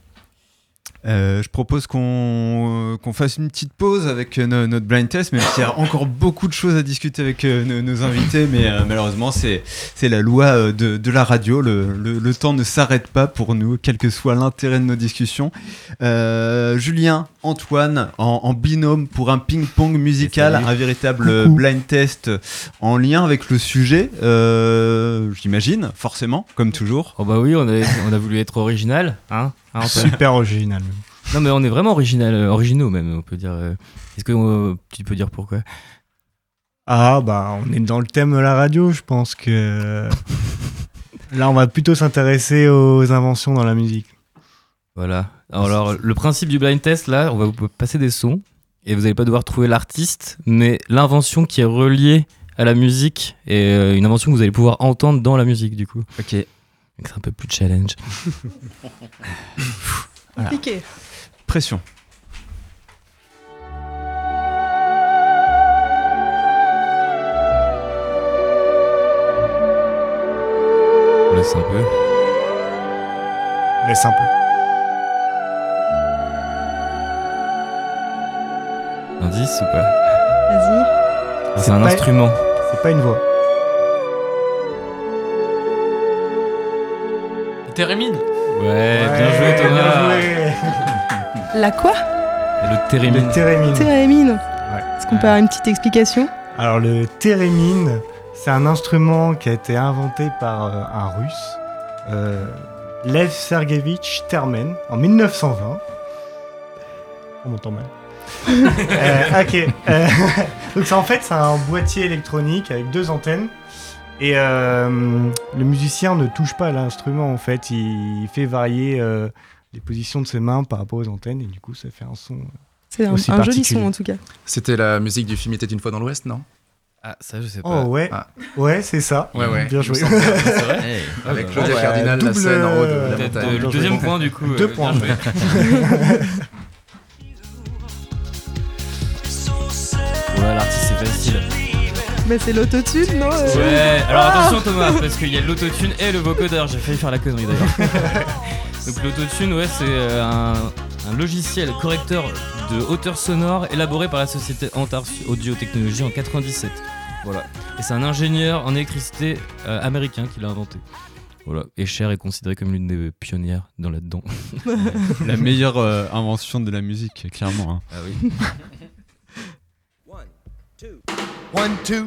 Euh, je propose qu'on qu'on fasse une petite pause avec euh, no- notre blind test, même s'il y a encore beaucoup de choses à discuter avec euh, nos, nos invités, mais euh, malheureusement, c'est la loi euh, de, de la radio. Le, le- le temps ne s'arrête pas pour nous, quel que soit l'intérêt de nos discussions. Euh, Julien, Antoine, en, en binôme pour un ping-pong musical, un véritable euh, blind test en lien avec le sujet, euh, j'imagine, forcément, comme toujours. Oh bah oui, on a, on a voulu être original, hein, hein, Antoine Super original. même. Non mais on est vraiment original, euh, originaux même, on peut dire. euh. Est-ce que euh, tu peux dire pourquoi? Ah bah on est dans le thème de la radio, je pense que là on va plutôt s'intéresser aux inventions dans la musique. Voilà. Alors le principe du blind test là, on va vous passer des sons et vous n'allez pas devoir trouver l'artiste, mais l'invention qui est reliée à la musique et euh, une invention que vous allez pouvoir entendre dans la musique du coup. Ok. Donc c'est un peu plus challenge. Voilà. Compliqué. Pression. On laisse un peu. Laisse un peu. Indice ou pas? Vas-y. Ah, C'est un pas- instrument. C'est pas une voix. Térémine Ouais, bien joué Thomas. La quoi? Le térémine. Le térémine. Térémine. Est-ce qu'on peut avoir une petite explication? Alors le térémine, c'est un instrument qui a été inventé par euh, un russe, euh, Lev Sergevitch Termen, en 1920. On m'entend mal. Euh, ok. Euh, donc ça, en fait, c'est un boîtier électronique avec deux antennes. Et euh, le musicien ne touche pas à l'instrument, en fait. Il fait varier euh, les positions de ses mains par rapport aux antennes. Et du coup, ça fait un son. euh, C'est un, joli son en tout cas. C'était la musique du film Était une fois dans l'Ouest, non? Ah, ça je sais pas. Oh ouais, Ah. ouais, c'est ça. Ouais, ouais. Bien joué. vrai Avec Claudia bah, Cardinal, la double, scène en haut de la montagne. le deuxième point du coup. Deux euh, points. bien joué. Ouais, l'artiste c'est facile. Mais c'est l'autotune, non euh Ouais, alors Ah attention Thomas, parce qu'il y a l'autotune et le vocodeur, j'ai failli faire la connerie d'ailleurs. Donc l'autotune, ouais, c'est euh, un, un logiciel correcteur de hauteur sonore élaboré par la société Antar Audio Technologies en 97. Voilà. Et c'est un ingénieur en électricité euh, américain qui l'a inventé. Voilà. Et Cher est considéré comme l'une des pionnières dans là-dedans. La meilleure euh, invention de la musique, clairement. hein. Ah oui. One, two,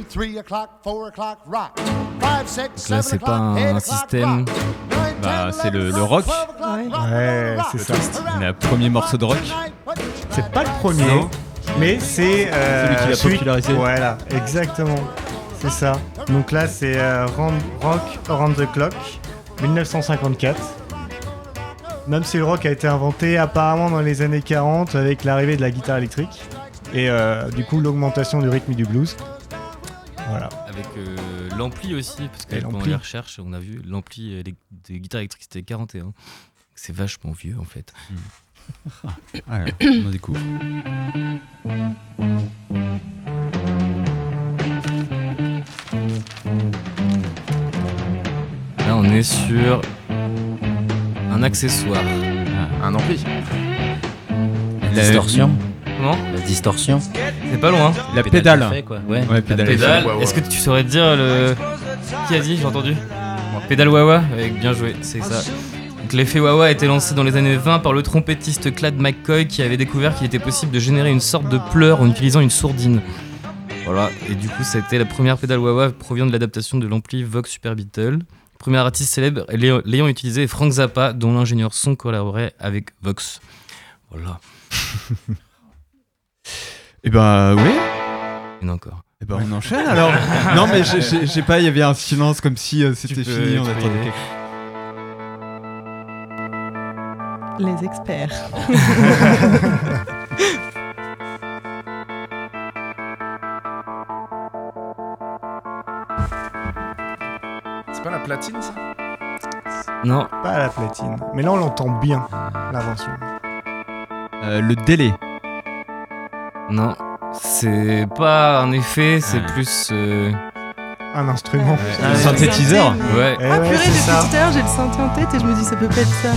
three o'clock, four o'clock, rock. Five, six, Donc là, c'est pas un, système. rock. Bah, c'est le, le rock. Ouais, c'est ça. Le premier morceau de rock. C'est pas le premier, Non. mais c'est euh, Celui qui l'a popularisé. Voilà, exactement. C'est ça. Donc là, c'est euh, Rock Around the Clock, 1954. Même si le rock a été inventé apparemment dans les années 40 avec l'arrivée de la guitare électrique et euh, du coup l'augmentation du rythme et du blues. Voilà. Avec euh, l'ampli aussi, parce que Et pendant les recherches, on a vu l'ampli euh, des des guitares électriques c'était 41. C'est vachement vieux en fait. Ouais, on en découvre. Là, on est sur un accessoire. Un ampli. La distorsion. La distorsion. C'est pas loin. La pédale. d'effet, quoi. Ouais. Ouais, La pédale. pédale. Ouais, ouais. Est-ce que tu saurais dire le. Qui a dit J'ai entendu Pédale Wawa Avec bien joué, c'est ça. Donc, L'effet Wawa a été lancé dans les années 20 par le trompettiste Clad McCoy qui avait découvert qu'il était possible de générer une sorte de pleur en utilisant une sourdine. Voilà, et du coup, c'était la première pédale Wawa provient de l'adaptation de l'ampli Vox Super Beatle. Le premier artiste célèbre l'ayant utilisé est Frank Zappa, dont l'ingénieur son collaborait avec Vox. Voilà. Et ben oui. A encore. Et ben on enchaîne alors. non mais j'ai- j'ai j'ai pas, il y avait un silence comme si euh, c'était fini, on attendait Les experts. C'est pas la platine, ça? Non. Pas la platine. Mais là, on l'entend bien, l'invention. Euh, le délai. Non, c'est pas un effet, c'est Ah. plus. euh, Un instrument. Ouais. Un synthétiseur. Ouais. Ah ouais, purée, depuis tout à l'heure, j'ai le synthé en tête et je me dis ça peut pas être ça.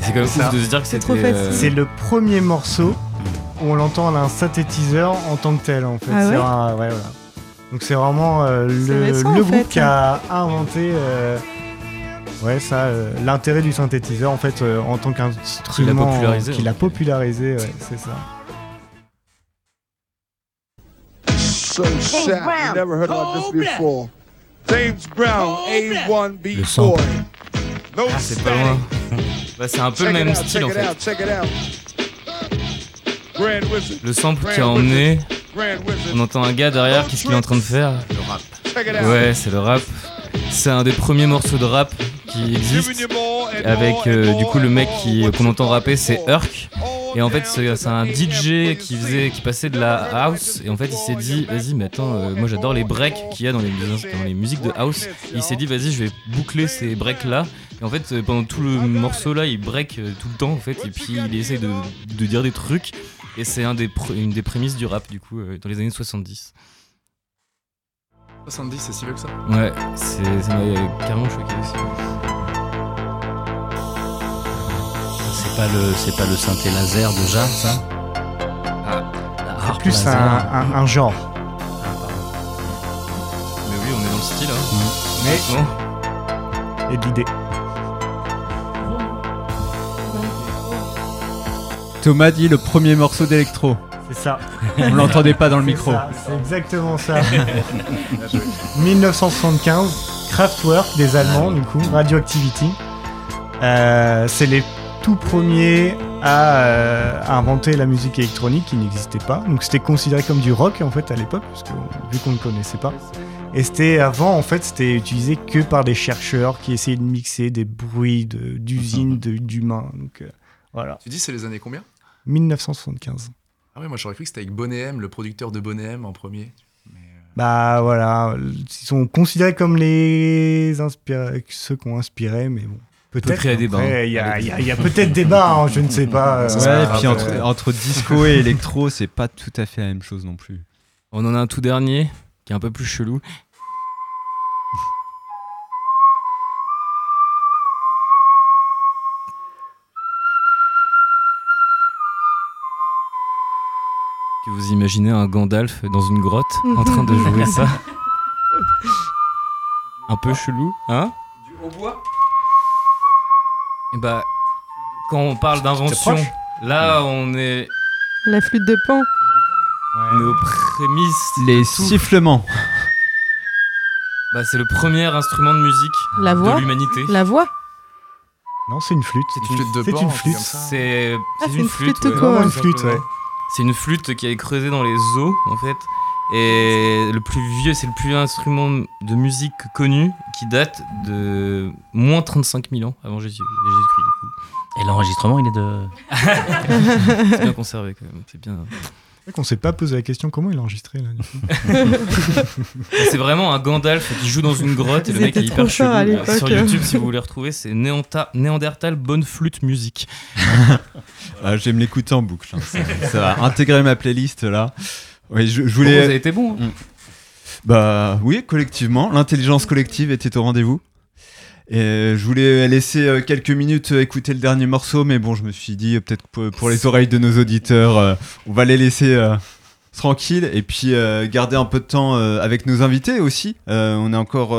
C'est quand même Ça. ouf de se dire que C'est trop facile. C'est le premier morceau où on l'entend un synthétiseur en tant que tel en fait. Ah C'est ouais un- ouais, voilà. Donc c'est vraiment euh, le, récent, le en groupe qui a inventé euh, ouais, ça, euh, l'intérêt du synthétiseur en fait euh, en tant qu'instrument popularisé, Qui en l'a fait. popularisé, ouais, c'est ça. So sad. You never heard about this before. James Brown, A1 B Le sample. boy. No Ah, c'est pas loin. Bah, c'est un peu le Check même out, style en it fait. out. Le sample Grand qui a emmené. Grand Wizard. On entend un gars derrière, qu'est-ce qu'il est en train de faire Le rap. Check it out. Ouais, c'est le rap. C'est un des premiers morceaux de rap qui existe. Avec euh, du coup le mec qui qu'on entend rapper, c'est Urk. Et en fait, c'est un DJ qui faisait, qui passait de la house. Et en fait, il s'est dit, vas-y, mais attends, euh, moi j'adore les breaks qu'il y a dans les, dans les musiques de house. Et il s'est dit, vas-y, je vais boucler ces breaks là. Et en fait, euh, pendant tout le morceau là, il break euh, tout le temps en fait. Et puis il essaie de, de dire des trucs. Et c'est un des pr- une des prémices du rap du coup dans les années 70. 70, c'est si vieux que ça Ouais, c'est- ça m'a carrément choqué aussi. Pas le, c'est pas le synthé laser déjà, ça Ah, C'est plus un, laser. un- un genre. Mais oui, on est dans le style. Hein. Mais Bon. et de l'idée. Thomas dit le premier morceau d'électro. C'est ça. On l'entendait pas dans le C'est micro. ça, C'est exactement ça. 1975, Kraftwerk des Allemands, du coup, Radioactivity. Euh, c'est les tout premiers à, euh, à inventer la musique électronique qui n'existait pas. Donc c'était considéré comme du rock en fait à l'époque, parce que vu qu'on ne connaissait pas. Et c'était avant en fait, c'était utilisé que par des chercheurs qui essayaient de mixer des bruits d'usines, de- d'humains. Donc euh, voilà. Tu dis c'est les années combien? 1975. Ah ouais, moi j'aurais cru que c'était avec Bonnet M, le producteur de Bonnet M en premier. Bah voilà, ils sont considérés comme les inspira- ceux qui ont inspiré, mais bon. Peut-être. hein. Il y a, il y a- il y a peut-être débat, hein, je ne sais pas. euh, Ouais, et puis entre, entre disco et électro, c'est pas tout à fait la même chose non plus. On en a un tout dernier qui est un peu plus chelou. Que vous imaginez un Gandalf dans une grotte en train de jouer ça? Un peu chelou, hein? Du hautbois? Et bah, quand on parle d'invention, là on est, La flûte de pan. on est aux prémices. Les sifflements. Bah, c'est le premier instrument de musique La voix de l'humanité. La voix Non, c'est une flûte. Une flûte de C'est pan, une un truc flûte. C'est Ah, c'est c'est une, une flûte. flûte ouais. Vraiment une flûte, ouais. C'est une flûte qui est creusée dans les os, en fait. Et le plus vieux, c'est le plus vieux instrument de musique connu qui date de moins 35 000 ans avant Jésus- Jésus-Christ. Et l'enregistrement, il est de. c'est bien conservé quand même. C'est bien. C'est vrai qu'on s'est pas posé la question comment il a enregistré là. C'est vraiment un Gandalf qui joue dans une grotte et le mec est hyper à chelou. Sur YouTube, si vous voulez retrouver, c'est Néandertal Bonne Flûte Musique. Ah, je vais me l'écouter en boucle. hein. Ça, ça va intégrer ma playlist là. Oui, je, voulais. vous avez été bon. hein. Mm. Bah oui, collectivement, l'intelligence collective était au rendez-vous. Et je voulais laisser euh, quelques minutes euh, écouter le dernier morceau, mais bon, je me suis dit euh, peut-être pour, les oreilles de nos auditeurs, on va les laisser tranquilles et puis garder un peu de temps avec nos invités aussi. On a encore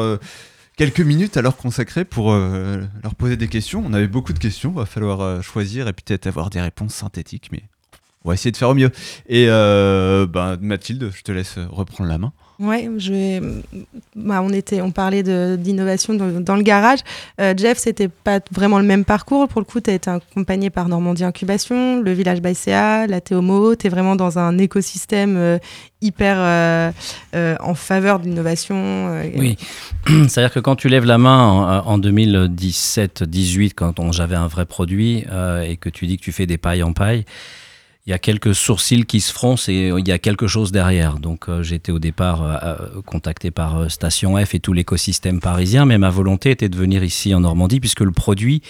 quelques minutes à leur consacrer pour leur poser des questions. On avait beaucoup de questions, va falloir choisir et peut-être avoir des réponses synthétiques, mais on va essayer de faire au mieux. Et euh, bah, Mathilde, je te laisse reprendre la main. Ouais, je vais. Bah, on était, on parlait d'innovation dans, dans le garage. Euh, Jeff, c'était pas vraiment le même parcours. Pour le coup, tu as été accompagné par Normandie Incubation, le village Baïséa, la Théomo. Tu es vraiment dans un écosystème euh, hyper euh, euh, en faveur de l'innovation. euh, Oui, c'est-à-dire que quand tu lèves la main en, en 2017-18, quand j'avais un vrai produit, euh, et que tu dis que tu fais des pailles en paille, il y a quelques sourcils qui se froncent et il y a quelque chose derrière. Donc euh, j'étais au départ euh, euh, contacté par euh, Station F et tout l'écosystème parisien, mais ma volonté était de venir ici en Normandie puisque le produit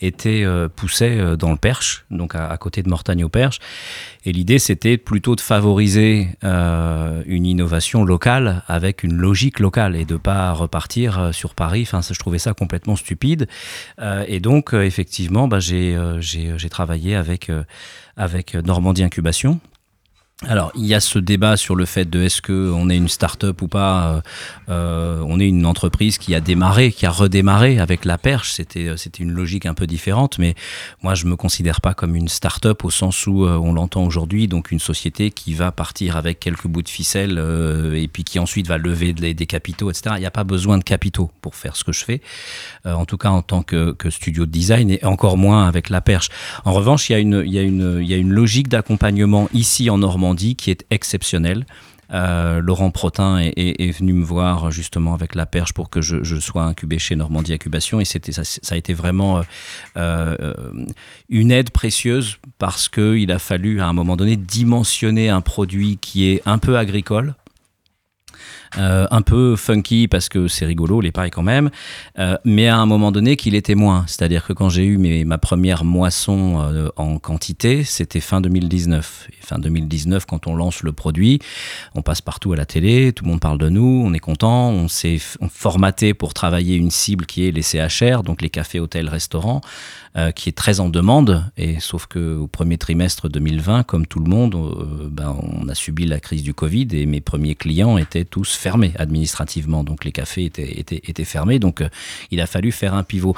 était euh, poussé euh, dans le Perche, donc à, à côté de Mortagne au Perche. Et l'idée c'était plutôt de favoriser euh, une innovation locale avec une logique locale et de pas repartir euh, sur Paris. Enfin, je trouvais ça complètement stupide. Euh, et donc euh, effectivement, bah, j'ai euh, travaillé avec avec Normandie Incubation. Alors, il y a ce débat sur le fait de est-ce qu'on est une start-up ou pas. Euh, euh, on est une entreprise qui a démarré, qui a redémarré avec la perche. C'était, euh, une logique un peu différente, mais moi, je me considère pas comme une start-up au sens où on l'entend aujourd'hui, donc une société qui va partir avec quelques bouts de ficelle et puis qui ensuite va lever des, capitaux, etc. Il n'y a pas besoin de capitaux pour faire ce que je fais, en tout cas en tant que, que studio de design et encore moins avec la perche. En revanche, il y y il y a une logique d'accompagnement ici en Normandie qui est exceptionnelle. Euh, Laurent Protin est, venu me voir justement avec la perche pour que je, sois incubé chez Normandie Incubation et c'était ça, a été vraiment euh, euh, une aide précieuse parce que il a fallu à un moment donné dimensionner un produit qui est un peu agricole. Euh, un peu funky parce que c'est rigolo les pailles quand même, euh, mais à un moment donné qu'il était moins. C'est-à-dire que quand j'ai eu mes, ma première moisson euh, en quantité, c'était fin 2019. Et fin 2019, quand on lance le produit, on passe partout à la télé, tout le monde parle de nous, on est content, on s'est formaté pour travailler une cible qui est les CHR, donc les cafés, hôtels, restaurants, euh, qui est très en demande. Et sauf que au premier trimestre 2020, comme tout le monde, euh, ben, on a subi la crise du Covid et mes premiers clients étaient tous fermés administrativement. Donc les cafés étaient, étaient, étaient fermés. Donc euh, il a fallu faire un pivot.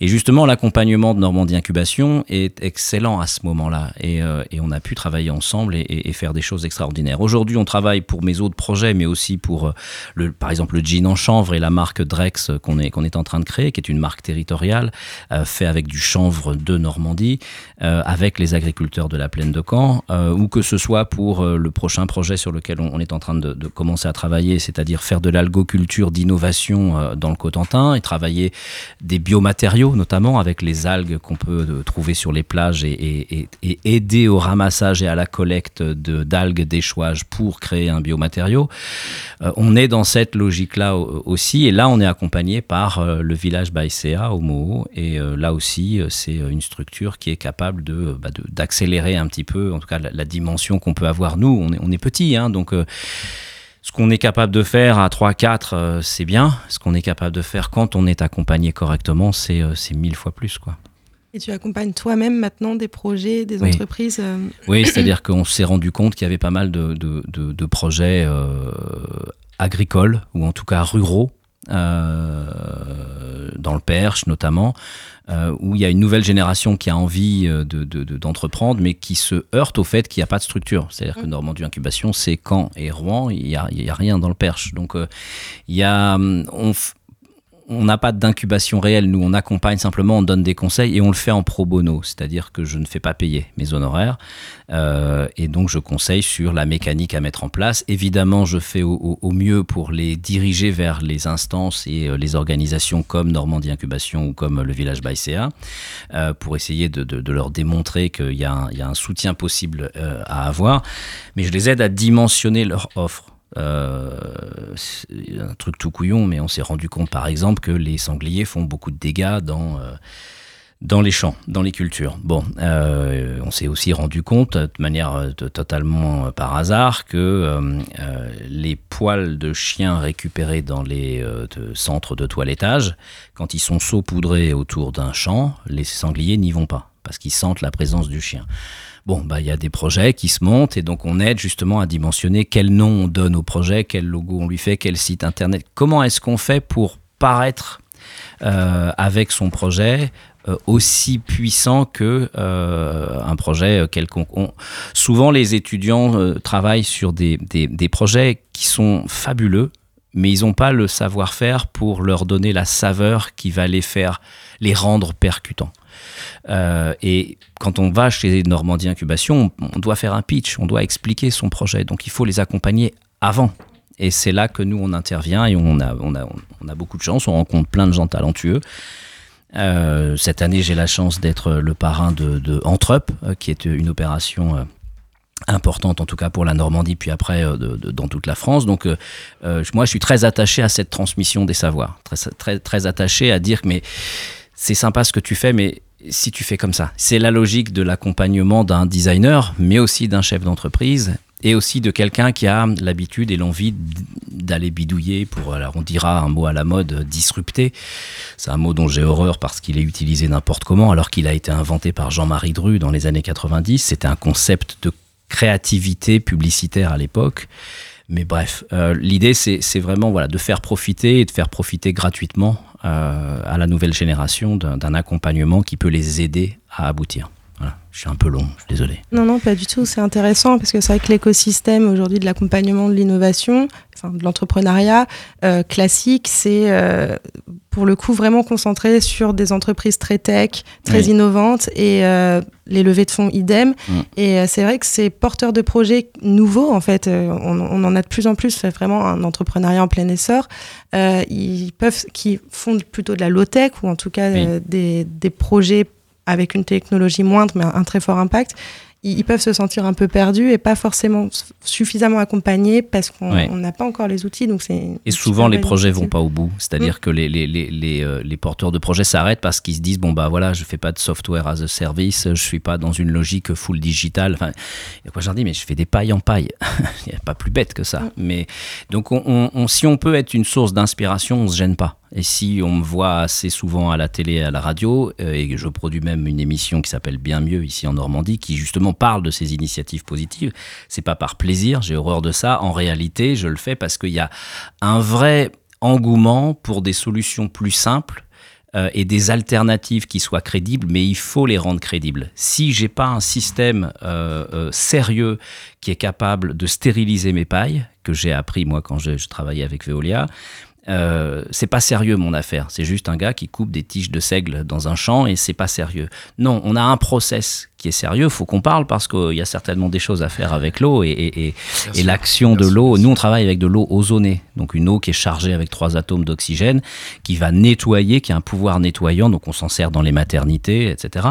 Et justement, l'accompagnement de Normandie Incubation est excellent à ce moment-là. Et, on a pu travailler ensemble et, faire des choses extraordinaires. Aujourd'hui, on travaille pour mes autres projets, mais aussi pour, le, par exemple, le jean en chanvre et la marque Drex qu'on est, qu'on est en train de créer, qui est une marque territoriale, fait avec du chanvre de Normandie, euh, avec les agriculteurs de la plaine de Caen, euh, ou que ce soit pour euh, le prochain projet sur lequel on, est en train de, commencer à travailler, c'est-à-dire faire de l'algoculture d'innovation dans le Cotentin et travailler des biomatériaux, notamment avec les algues qu'on peut trouver sur les plages et, aider au ramassage et à la collecte d'algues d'échouage pour créer un biomatériau. On est dans cette logique-là au- aussi, et là on est accompagné par le village Baïséa au Moho, et là aussi euh, c'est euh, une structure qui est capable de bah, de- d'accélérer un petit peu, en tout cas la, la dimension qu'on peut avoir nous. On est, on est petit, hein, donc euh, ce qu'on est capable de faire à 3-4, euh, c'est bien. Ce qu'on est capable de faire quand on est accompagné correctement, c'est euh, c'est mille fois plus. quoi. Et tu accompagnes toi-même maintenant des projets, des Oui. entreprises euh, Oui, c'est-à-dire qu'on s'est rendu compte qu'il y avait pas mal de, de- de- de projets euh, agricoles, ou en tout cas ruraux, euh, dans le Perche notamment, euh, où il y a une nouvelle génération qui a envie euh, de- de- de- d'entreprendre, mais qui se heurte au fait qu'il n'y a pas de structure. C'est-à-dire que Normandie Incubation, c'est Caen et Rouen, il n'y a, a rien dans le Perche. Donc, euh, il y a... hum, On, on n'a pas d'incubation réelle, nous on accompagne simplement, on donne des conseils et on le fait en pro bono, c'est-à-dire que je ne fais pas payer mes honoraires euh, et donc je conseille sur la mécanique à mettre en place. Évidemment, je fais au, mieux pour les diriger vers les instances et euh, les organisations comme Normandie Incubation ou comme le village Baïséa euh, pour essayer de, leur démontrer qu'il y, a un- soutien possible à avoir, mais je les aide à dimensionner leur offre. Euh, un truc tout couillon, mais on s'est rendu compte par exemple que les sangliers font beaucoup de dégâts dans, euh, dans les champs, dans les cultures. Bon, euh, on s'est aussi rendu compte de manière totalement par hasard que les poils de chiens récupérés dans les centres de toilettage, quand ils sont saupoudrés autour d'un champ, les sangliers n'y vont pas parce qu'ils sentent la présence du chien. Bon, bah, il y a des projets qui se montent et donc on aide justement à dimensionner quel nom on donne au projet, quel logo on lui fait, quel site internet. Comment est-ce qu'on fait pour paraître euh, avec son projet euh, aussi puissant que euh, un projet euh, quelconque? On- souvent, les étudiants travaillent sur des projets qui sont fabuleux, mais ils n'ont pas le savoir-faire pour leur donner la saveur qui va les faire les rendre percutants. Euh, et quand on va chez Normandie Incubation, on, doit faire un pitch, on doit expliquer son projet. Donc il faut les accompagner avant. Et c'est là que nous, on intervient et on a, beaucoup de chance, on rencontre plein de gens talentueux. Euh, cette année, j'ai la chance d'être le parrain de, de euh, qui est une opération importante en tout cas pour la Normandie puis après euh, dans toute la France donc euh, euh, moi je suis très attaché à cette transmission des savoirs très très attaché à dire mais c'est sympa ce que tu fais mais si tu fais comme ça c'est la logique de l'accompagnement d'un designer mais aussi d'un chef d'entreprise et aussi de quelqu'un qui a l'habitude et l'envie d'aller bidouiller pour, alors on dira un mot à la mode, disrupter. C'est un mot dont j'ai horreur parce qu'il est utilisé n'importe comment, alors qu'il a été inventé par Jean-Marie Dru dans les années 90. C'était un concept de créativité publicitaire à l'époque. Mais bref, euh, l'idée c'est vraiment voilà, de faire profiter et de faire profiter gratuitement euh, à la nouvelle génération d'un accompagnement qui peut les aider à aboutir. Je suis un peu long, je suis désolé. Non, non, pas du tout. C'est intéressant parce que c'est vrai que l'écosystème aujourd'hui de l'accompagnement de l'innovation, enfin de l'entrepreneuriat euh, classique, c'est euh, pour le coup vraiment concentré sur des entreprises très tech, très Oui. innovantes et euh, les levées de fonds idem. Mm. Et c'est vrai que ces porteurs de projets nouveaux, en fait, on, on en a de plus en plus, c'est vraiment un entrepreneuriat en plein essor. Ils peuvent, qui font plutôt de la low tech ou en tout cas Oui. des, des projets avec une technologie moindre mais un, très fort impact. Ils, peuvent se sentir un peu perdus et pas forcément suffisamment accompagnés parce qu'on Ouais. n'a pas encore les outils. Donc c'est Et souvent, les projets initiative. vont pas au bout. C'est-à-dire que les, les, les, les, euh, les porteurs de projets s'arrêtent parce qu'ils se disent bon, bah voilà, je fais pas de software as a service, je suis pas dans une logique full digital. Enfin, et quoi, je leur dis, mais je fais des pailles en paille. Il n'y a pas plus bête que ça. Mais donc, on, on- on- si on peut être une source d'inspiration, on se gêne pas. Et si on me voit assez souvent à la télé, à la radio, euh, et je produis même une émission qui s'appelle Bien mieux ici en Normandie, qui justement parle de ces initiatives positives, c'est pas par plaisir, j'ai horreur de ça. En réalité, je le fais parce qu'il y a un vrai engouement pour des solutions plus simples euh, et des alternatives qui soient crédibles, mais il faut les rendre crédibles. Si j'ai pas un système euh, sérieux qui est capable de stériliser mes pailles, que j'ai appris moi quand je, je travaillais avec Veolia, euh, c'est pas sérieux mon affaire. C'est juste un gars qui coupe des tiges de seigle dans un champ et c'est pas sérieux. Non, on a un process qui est sérieux. Faut qu'on parle parce qu'il y a certainement des choses à faire avec l'eau et, et, et- Bien et sûr. l'action de l'eau. Nous, on travaille avec de l'eau ozonée, donc une eau qui est chargée avec trois atomes d'oxygène, qui va nettoyer, qui a un pouvoir nettoyant. Donc on s'en sert dans les maternités, etc.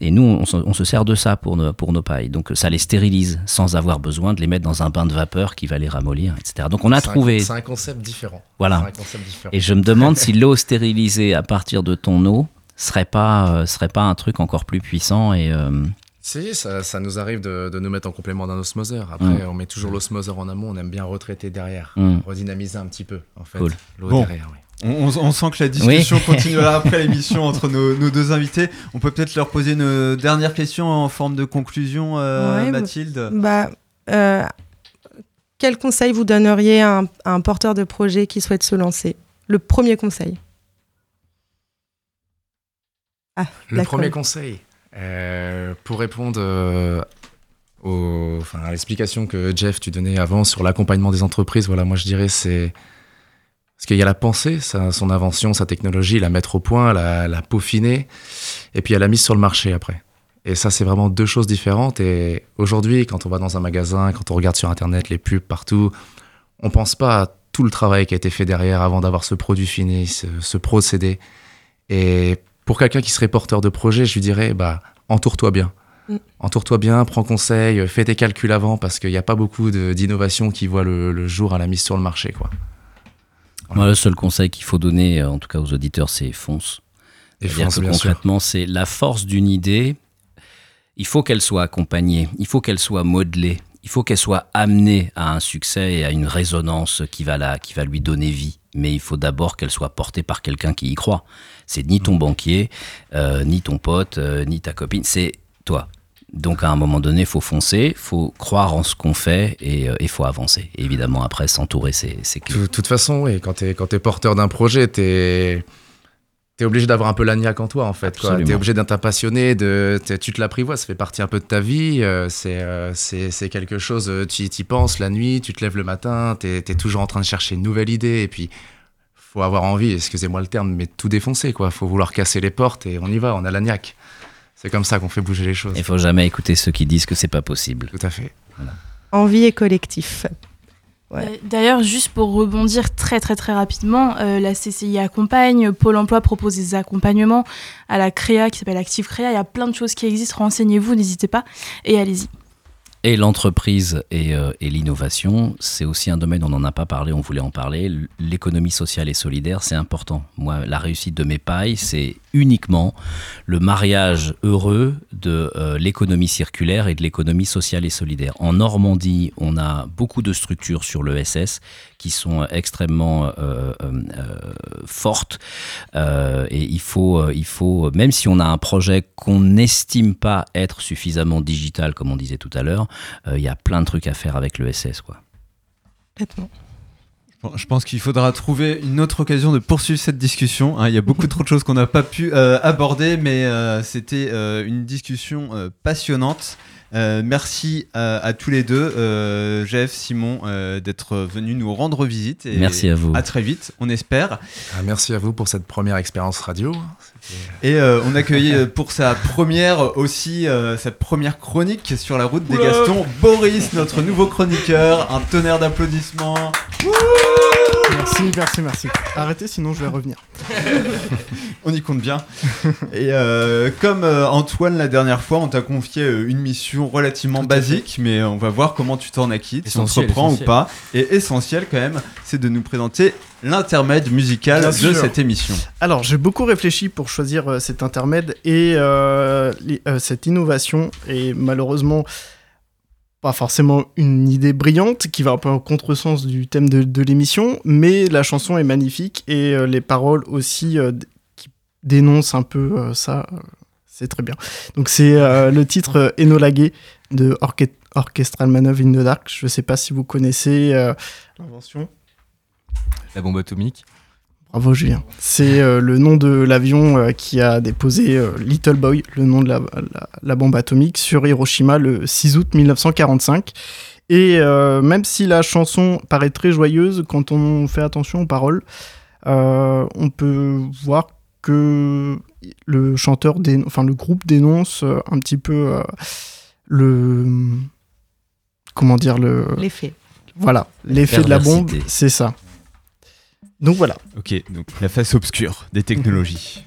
Et nous, on, se- on se sert de ça pour nos, pour nos pailles. Donc ça les stérilise sans avoir besoin de les mettre dans un bain de vapeur qui va les ramollir, etc. Donc on a trouvé. C'est un concept différent. Voilà. C'est un concept différent. Et je me demande si l'eau stérilisée à partir de ton eau serait pas, euh, serait pas un truc encore plus puissant et euh, Si, ça, ça nous arrive de, de nous mettre en complément d'un osmoseur. Après, Mm. on met toujours l'osmoseur en amont, on aime bien retraiter derrière, Mm. redynamiser un petit peu, en fait. Cool. L'eau Bon. derrière, oui. On, on- on sent que la discussion Oui. continuera après l'émission entre nos, nos deux invités. On peut peut-être leur poser une dernière question en forme de conclusion, euh, Ouais, Mathilde. Bah, euh, quel conseil vous donneriez à un, à un porteur de projet qui souhaite se lancer? Le premier conseil. Ah, Le premier conseil, euh, pour répondre euh, au- enfin, à l'explication que Jeff, tu donnais avant sur l'accompagnement des entreprises, voilà, moi je dirais c'est. Parce qu'il y a la pensée, sa- son invention, sa technologie, la mettre au point, la, la peaufiner, et puis il y a la mise sur le marché après. Et ça, c'est vraiment deux choses différentes. Et aujourd'hui, quand on va dans un magasin, quand on regarde sur Internet les pubs partout, on pense pas à tout le travail qui a été fait derrière avant d'avoir ce produit fini, ce, ce procédé. Et pour quelqu'un qui serait porteur de projet, je lui dirais, bah, entoure-toi bien. Mm. Entoure-toi bien, prends conseil, fais tes calculs avant, parce qu'il n'y a pas beaucoup d'innovations qui voient le, le jour à la mise sur le marché. Quoi. Moi, le seul conseil qu'il faut donner, euh, en tout cas aux auditeurs, c'est fonce. Et fonce, que concrètement, c'est la force d'une idée. Il faut qu'elle soit accompagnée, il faut qu'elle soit modelée, il faut qu'elle soit amenée à un succès et à une résonance qui va, la, qui va lui donner vie. Mais il faut d'abord qu'elle soit portée par quelqu'un qui y croit. C'est ni ton banquier, euh, ni ton pote, euh, ni ta copine, c'est toi. Donc à un moment donné, il faut foncer, faut croire en ce qu'on fait et il faut avancer. Et évidemment, après, s'entourer, c'est c'est clé. De toute façon, oui, quand tu es, quand es porteur d'un projet, tu es, obligé d'avoir un peu l'agnac en toi, en fait. Tu es obligé d'être un passionné, de, tu te l'apprivoises, ça fait partie un peu de ta vie. euh, c'est euh, quelque chose, euh, tu y penses la nuit, tu te lèves le matin, tu es, toujours en train de chercher une nouvelle idée. Et puis, faut avoir envie, excusez-moi le terme, mais tout défoncer. quoi. faut vouloir casser les portes et on y va, on a l'agnac. C'est comme ça qu'on fait bouger les choses. Il faut jamais écouter ceux qui disent que c'est pas possible. Tout à fait. Envie et collectif. Ouais. Euh, D'ailleurs, juste pour rebondir très très très rapidement, euh, la CCI accompagne, Pôle Emploi propose des accompagnements à la CREA qui s'appelle Active CREA. Il y a plein de choses qui existent. Renseignez-vous, n'hésitez pas et allez-y. Et l'entreprise et, euh, et l'innovation, c'est aussi un domaine, on n'en a pas parlé, on voulait en parler. L'économie sociale et solidaire, c'est important. Moi, la réussite de mes pailles, c'est uniquement le mariage heureux de euh, l'économie circulaire et de l'économie sociale et solidaire. En Normandie, on a beaucoup de structures sur le SS qui sont extrêmement euh, euh, euh, fortes. Et il faut, il faut, même si on a un projet qu'on n'estime pas être suffisamment digital, comme on disait tout à l'heure, il y a plein de trucs à faire avec le SS. Quoi. Bon, je pense qu'il faudra trouver une autre occasion de poursuivre cette discussion. hein. Il y a beaucoup trop de choses qu'on n'a pas pu euh, aborder, mais euh, c'était euh, une discussion passionnante. Euh, merci à, à tous les deux, euh, Jeff, Simon, euh, d'être venus nous rendre visite. Et Merci à vous. À très vite, on espère. Ah, merci à vous pour cette première expérience radio. Et euh, on accueille euh, pour sa première aussi, euh, sa première chronique sur la route des Oula. Gastons, Boris, notre nouveau chroniqueur. Un tonnerre d'applaudissements. Merci, merci, merci. Arrêtez, sinon je vais revenir. on y compte bien. Et euh, comme euh, Antoine la dernière fois, on t'a confié euh, une mission relativement basique, mais on va voir comment tu t'en acquittes, si on te reprend ou pas. Et essentiel quand même, c'est de nous présenter l'intermède musical Bien de sûr. cette émission. Alors, j'ai beaucoup réfléchi pour choisir euh, cet intermède et euh, euh, cette innovation. Et malheureusement, pas forcément une idée brillante qui va un peu en contresens du thème de, l'émission, mais la chanson est magnifique et euh, les paroles aussi euh, qui dénoncent un peu euh, ça. c'est très bien. Donc, c'est le titre Enola de Orche- Orchestral Maneuver in the Dark. Je sais pas si vous connaissez l'invention. La bombe atomique. Bravo Julien. C'est euh, le nom de l'avion euh, qui a déposé euh, Little Boy, le nom de la, la- la bombe atomique, sur Hiroshima le 6 août 1945. Et euh, même si la chanson paraît très joyeuse, quand on fait attention aux paroles, euh, on peut voir que le chanteur, enfin le groupe dénonce euh, un petit peu euh, le comment dire le L'effet. Voilà, l'effet de la bombe, c'est ça. Donc voilà. Ok, donc la face obscure des technologies.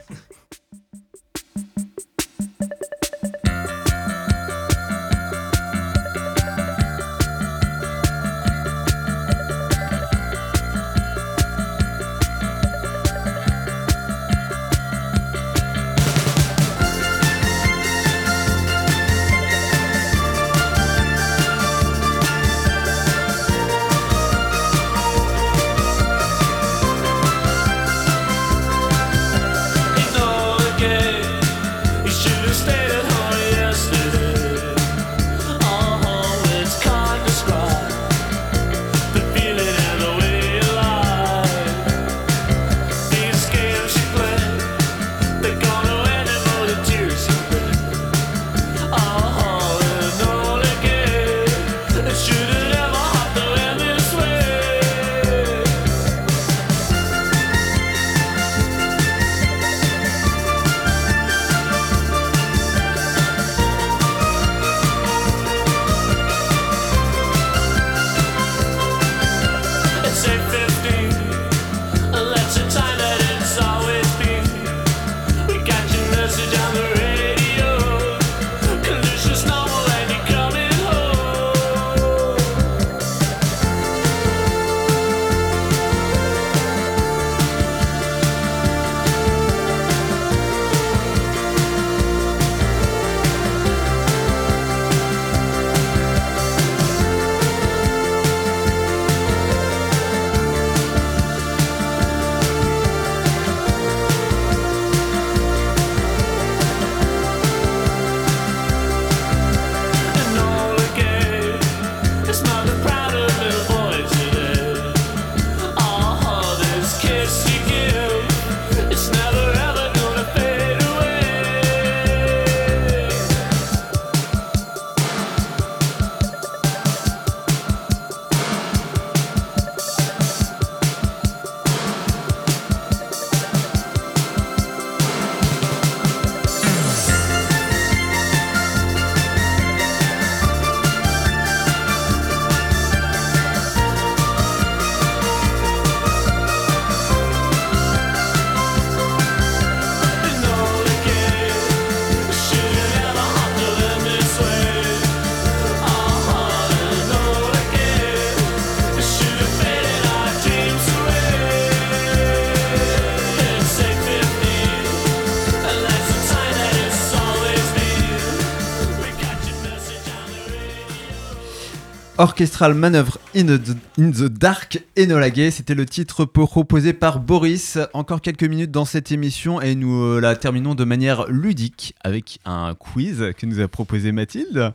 Orchestral Manœuvre in the, in the Dark Enola Gay. C'était le titre proposé par Boris. Encore quelques minutes dans cette émission et nous euh, la terminons de manière ludique avec un quiz que nous a proposé Mathilde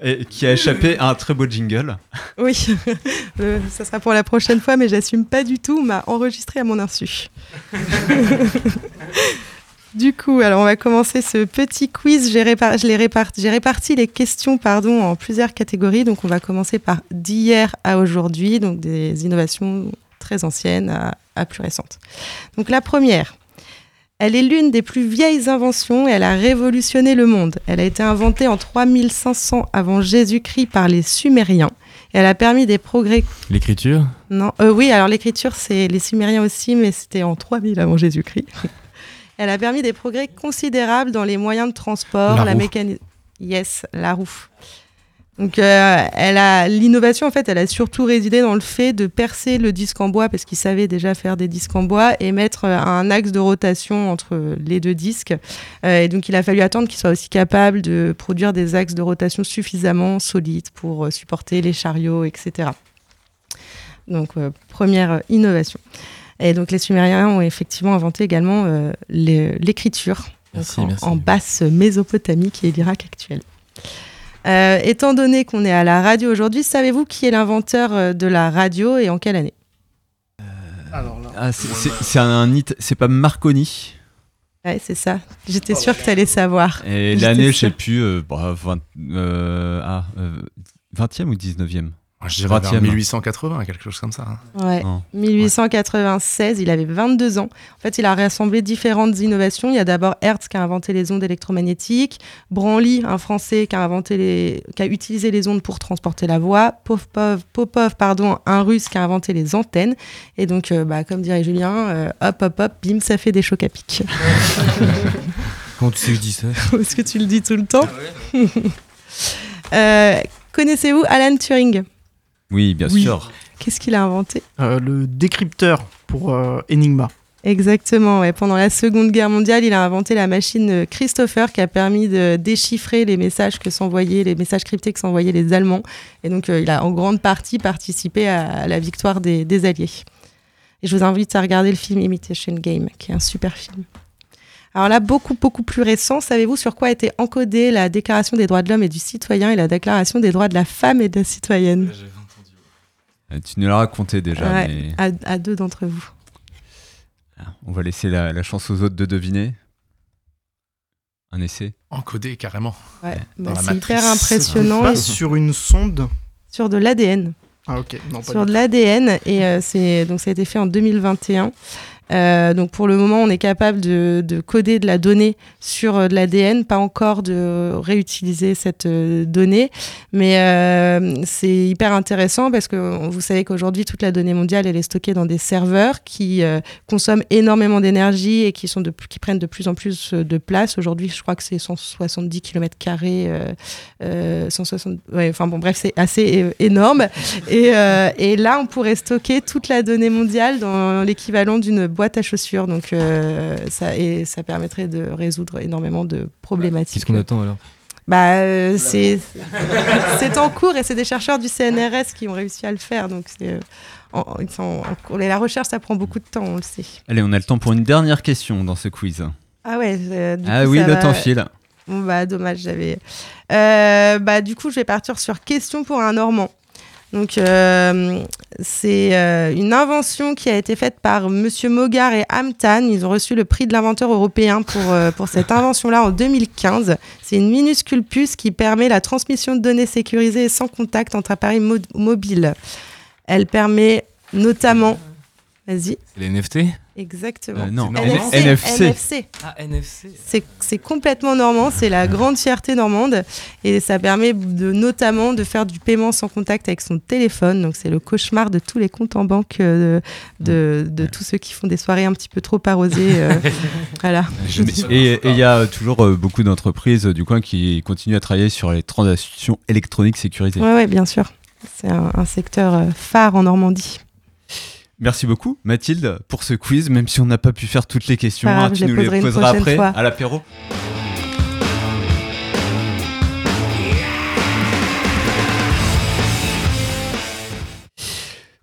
et qui a échappé à un très beau jingle. Oui, Euh, ça sera pour la prochaine fois, mais j'assume pas du tout. On m'a enregistré à mon insu. du coup, alors on va commencer ce petit quiz. J'ai répar- réparti, les questions pardon, en plusieurs catégories. Donc on va commencer par d'hier à aujourd'hui, donc des innovations très anciennes à, à plus récentes. Donc la première. Elle est l'une des plus vieilles inventions et elle a révolutionné le monde. Elle a été inventée en 3500 avant Jésus-Christ par les Sumériens. Et elle a permis des progrès. L'écriture? Non, euh, oui, alors l'écriture, c'est les Sumériens aussi, mais c'était en 3000 avant Jésus-Christ. Elle a permis des progrès considérables dans les moyens de transport, La la, mécanique. Yes, la roue. Donc, euh, elle a l'innovation en fait, elle a surtout résidé dans le fait de percer le disque en bois parce qu'ils savaient déjà faire des disques en bois et mettre euh, un axe de rotation entre les deux disques. Euh, et donc, il a fallu attendre qu'ils soient aussi capables de produire des axes de rotation suffisamment solides pour supporter les chariots, etc. Donc, euh, première innovation. Et donc, les Sumériens ont effectivement inventé également euh, l'écriture en, basse Mésopotamie, qui est l'Irak actuel. Euh, étant donné qu'on est à la radio aujourd'hui, savez-vous qui est l'inventeur euh, de la radio et en quelle année? Ah, c'est- c'est c'est un hit, c'est pas Marconi? Ouais, c'est ça. J'étais sûre que tu allais savoir. Et l'année, je sais sûre. plus, euh, bah, 20, euh, ah, euh, 20e ou 19e Je dirais vers 1880, quelque chose comme ça. hein. Ouais, Non. 1896, il avait 22 ans. En fait, il a rassemblé différentes innovations. Il y a d'abord Hertz qui a inventé les ondes électromagnétiques, Branly, un Français qui a, inventé les... qui a utilisé les ondes pour transporter la voix, Popov, Popov pardon, un Russe qui a inventé les antennes. Et donc, euh, bah, comme dirait Julien, euh, hop, hop, hop, bim, ça fait des chocs à pic. Comment tu sais que je dis ça? Parce que tu le dis tout le temps. Euh, Connaissez-vous Alan Turing? Oui, bien Oui. sûr. Qu'est-ce qu'il a inventé Euh, le décrypteur pour euh, Enigma. Exactement. ouais. Pendant la Seconde Guerre mondiale, il a inventé la machine Christopher qui a permis de déchiffrer les messages que s'envoyaient, les messages cryptés que s'envoyaient les Allemands. Et donc, euh, il a en grande partie participé à, la victoire des, des Alliés. Et je vous invite à regarder le film Imitation Game, qui est un super film. Alors là, beaucoup, beaucoup plus récent, savez-vous sur quoi a été encodée la Déclaration des droits de l'homme et du citoyen et la Déclaration des droits de la femme et de la citoyenne? Euh, Tu nous l'as raconté déjà, Ouais, mais à, à deux d'entre vous. on va laisser la, la chance aux autres de deviner. Un essai Encodé carrément. Ouais, bah, c'est hyper impressionnant. Et- sur une sonde. Sur de l'ADN. Ah ok, non pas sur de l'ADN et euh, c'est donc ça a été fait en 2021. Euh, donc pour le moment, on est capable de, de coder de la donnée sur euh, de l'ADN, pas encore de réutiliser cette euh, donnée, mais c'est hyper intéressant parce que vous savez qu'aujourd'hui toute la donnée mondiale elle est stockée dans des serveurs qui consomment énormément d'énergie et qui prennent de plus en plus de place. Aujourd'hui, je crois que c'est 170 km carrés, 160, ouais, enfin bon bref, c'est assez énorme. Et, et là, on pourrait stocker toute la donnée mondiale dans l'équivalent d'une boîte à chaussures. Donc, euh, ça, et ça permettrait de résoudre énormément de problématiques. Qu'est-ce qu'on attend alors? Bah, euh, c'est c'est en cours et c'est des chercheurs du CNRS qui ont réussi à le faire. Donc, c'est euh, en- ils sont en cours. Et la recherche, ça prend beaucoup de temps, on le sait. Allez, on a le temps pour une dernière question dans ce quiz. Ah ouais. euh, du ah coup, oui, ça le va- temps file. Bon bah dommage, j'avais. Euh, bah du coup, je vais partir sur question pour un Normand. Donc euh, c'est euh, une invention qui a été faite par Monsieur Mogart et Hamtan. Ils ont reçu le prix de l'inventeur européen pour euh, pour cette invention-là en 2015. C'est une minuscule puce qui permet la transmission de données sécurisées et sans contact entre appareils mo- mobiles. Elle permet notamment. Vas-y. C'est les NFT Exactement. Euh, non, NFC. NFC. NFC. Ah, NFC. C'est- C'est complètement normand, c'est la grande fierté normande et ça permet de, notamment de faire du paiement sans contact avec son téléphone. Donc c'est le cauchemar de tous les comptes en banque, euh, de, de, de tous ceux qui font des soirées un petit peu trop arrosées. euh, voilà. Et il y a toujours euh, beaucoup d'entreprises du coin qui continuent à travailler sur les transactions électroniques sécurisées. Ouais, ouais, bien sûr. C'est un, un secteur phare en Normandie. Merci beaucoup Mathilde pour ce quiz, même si on n'a pas pu faire toutes les questions, hein, tu nous les poseras après fois. à l'apéro.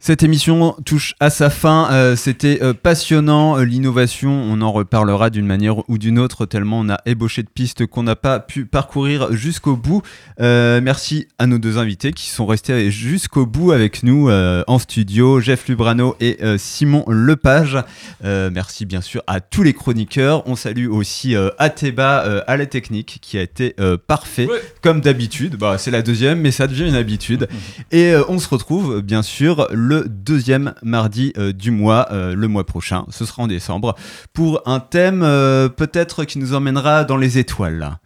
Cette émission touche à sa fin. Euh, C'était euh, passionnant. Euh, L'innovation, on en reparlera d'une manière ou d'une autre, tellement on a ébauché de pistes qu'on n'a pas pu parcourir jusqu'au bout. Merci à nos deux invités qui sont restés jusqu'au bout avec nous en studio, Jeff Lubrano et Simon Lepage. Merci bien sûr à tous les chroniqueurs. On salue aussi Ateba à la technique qui a été parfait comme d'habitude. Bah, c'est la deuxième, mais ça devient une habitude. Et euh, on se retrouve bien sûr le deuxième mardi euh, du mois, euh, le mois prochain. Ce sera en décembre pour un thème euh, peut-être qui nous emmènera dans les étoiles.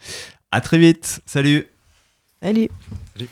À très vite. Salut. Allez. Salut.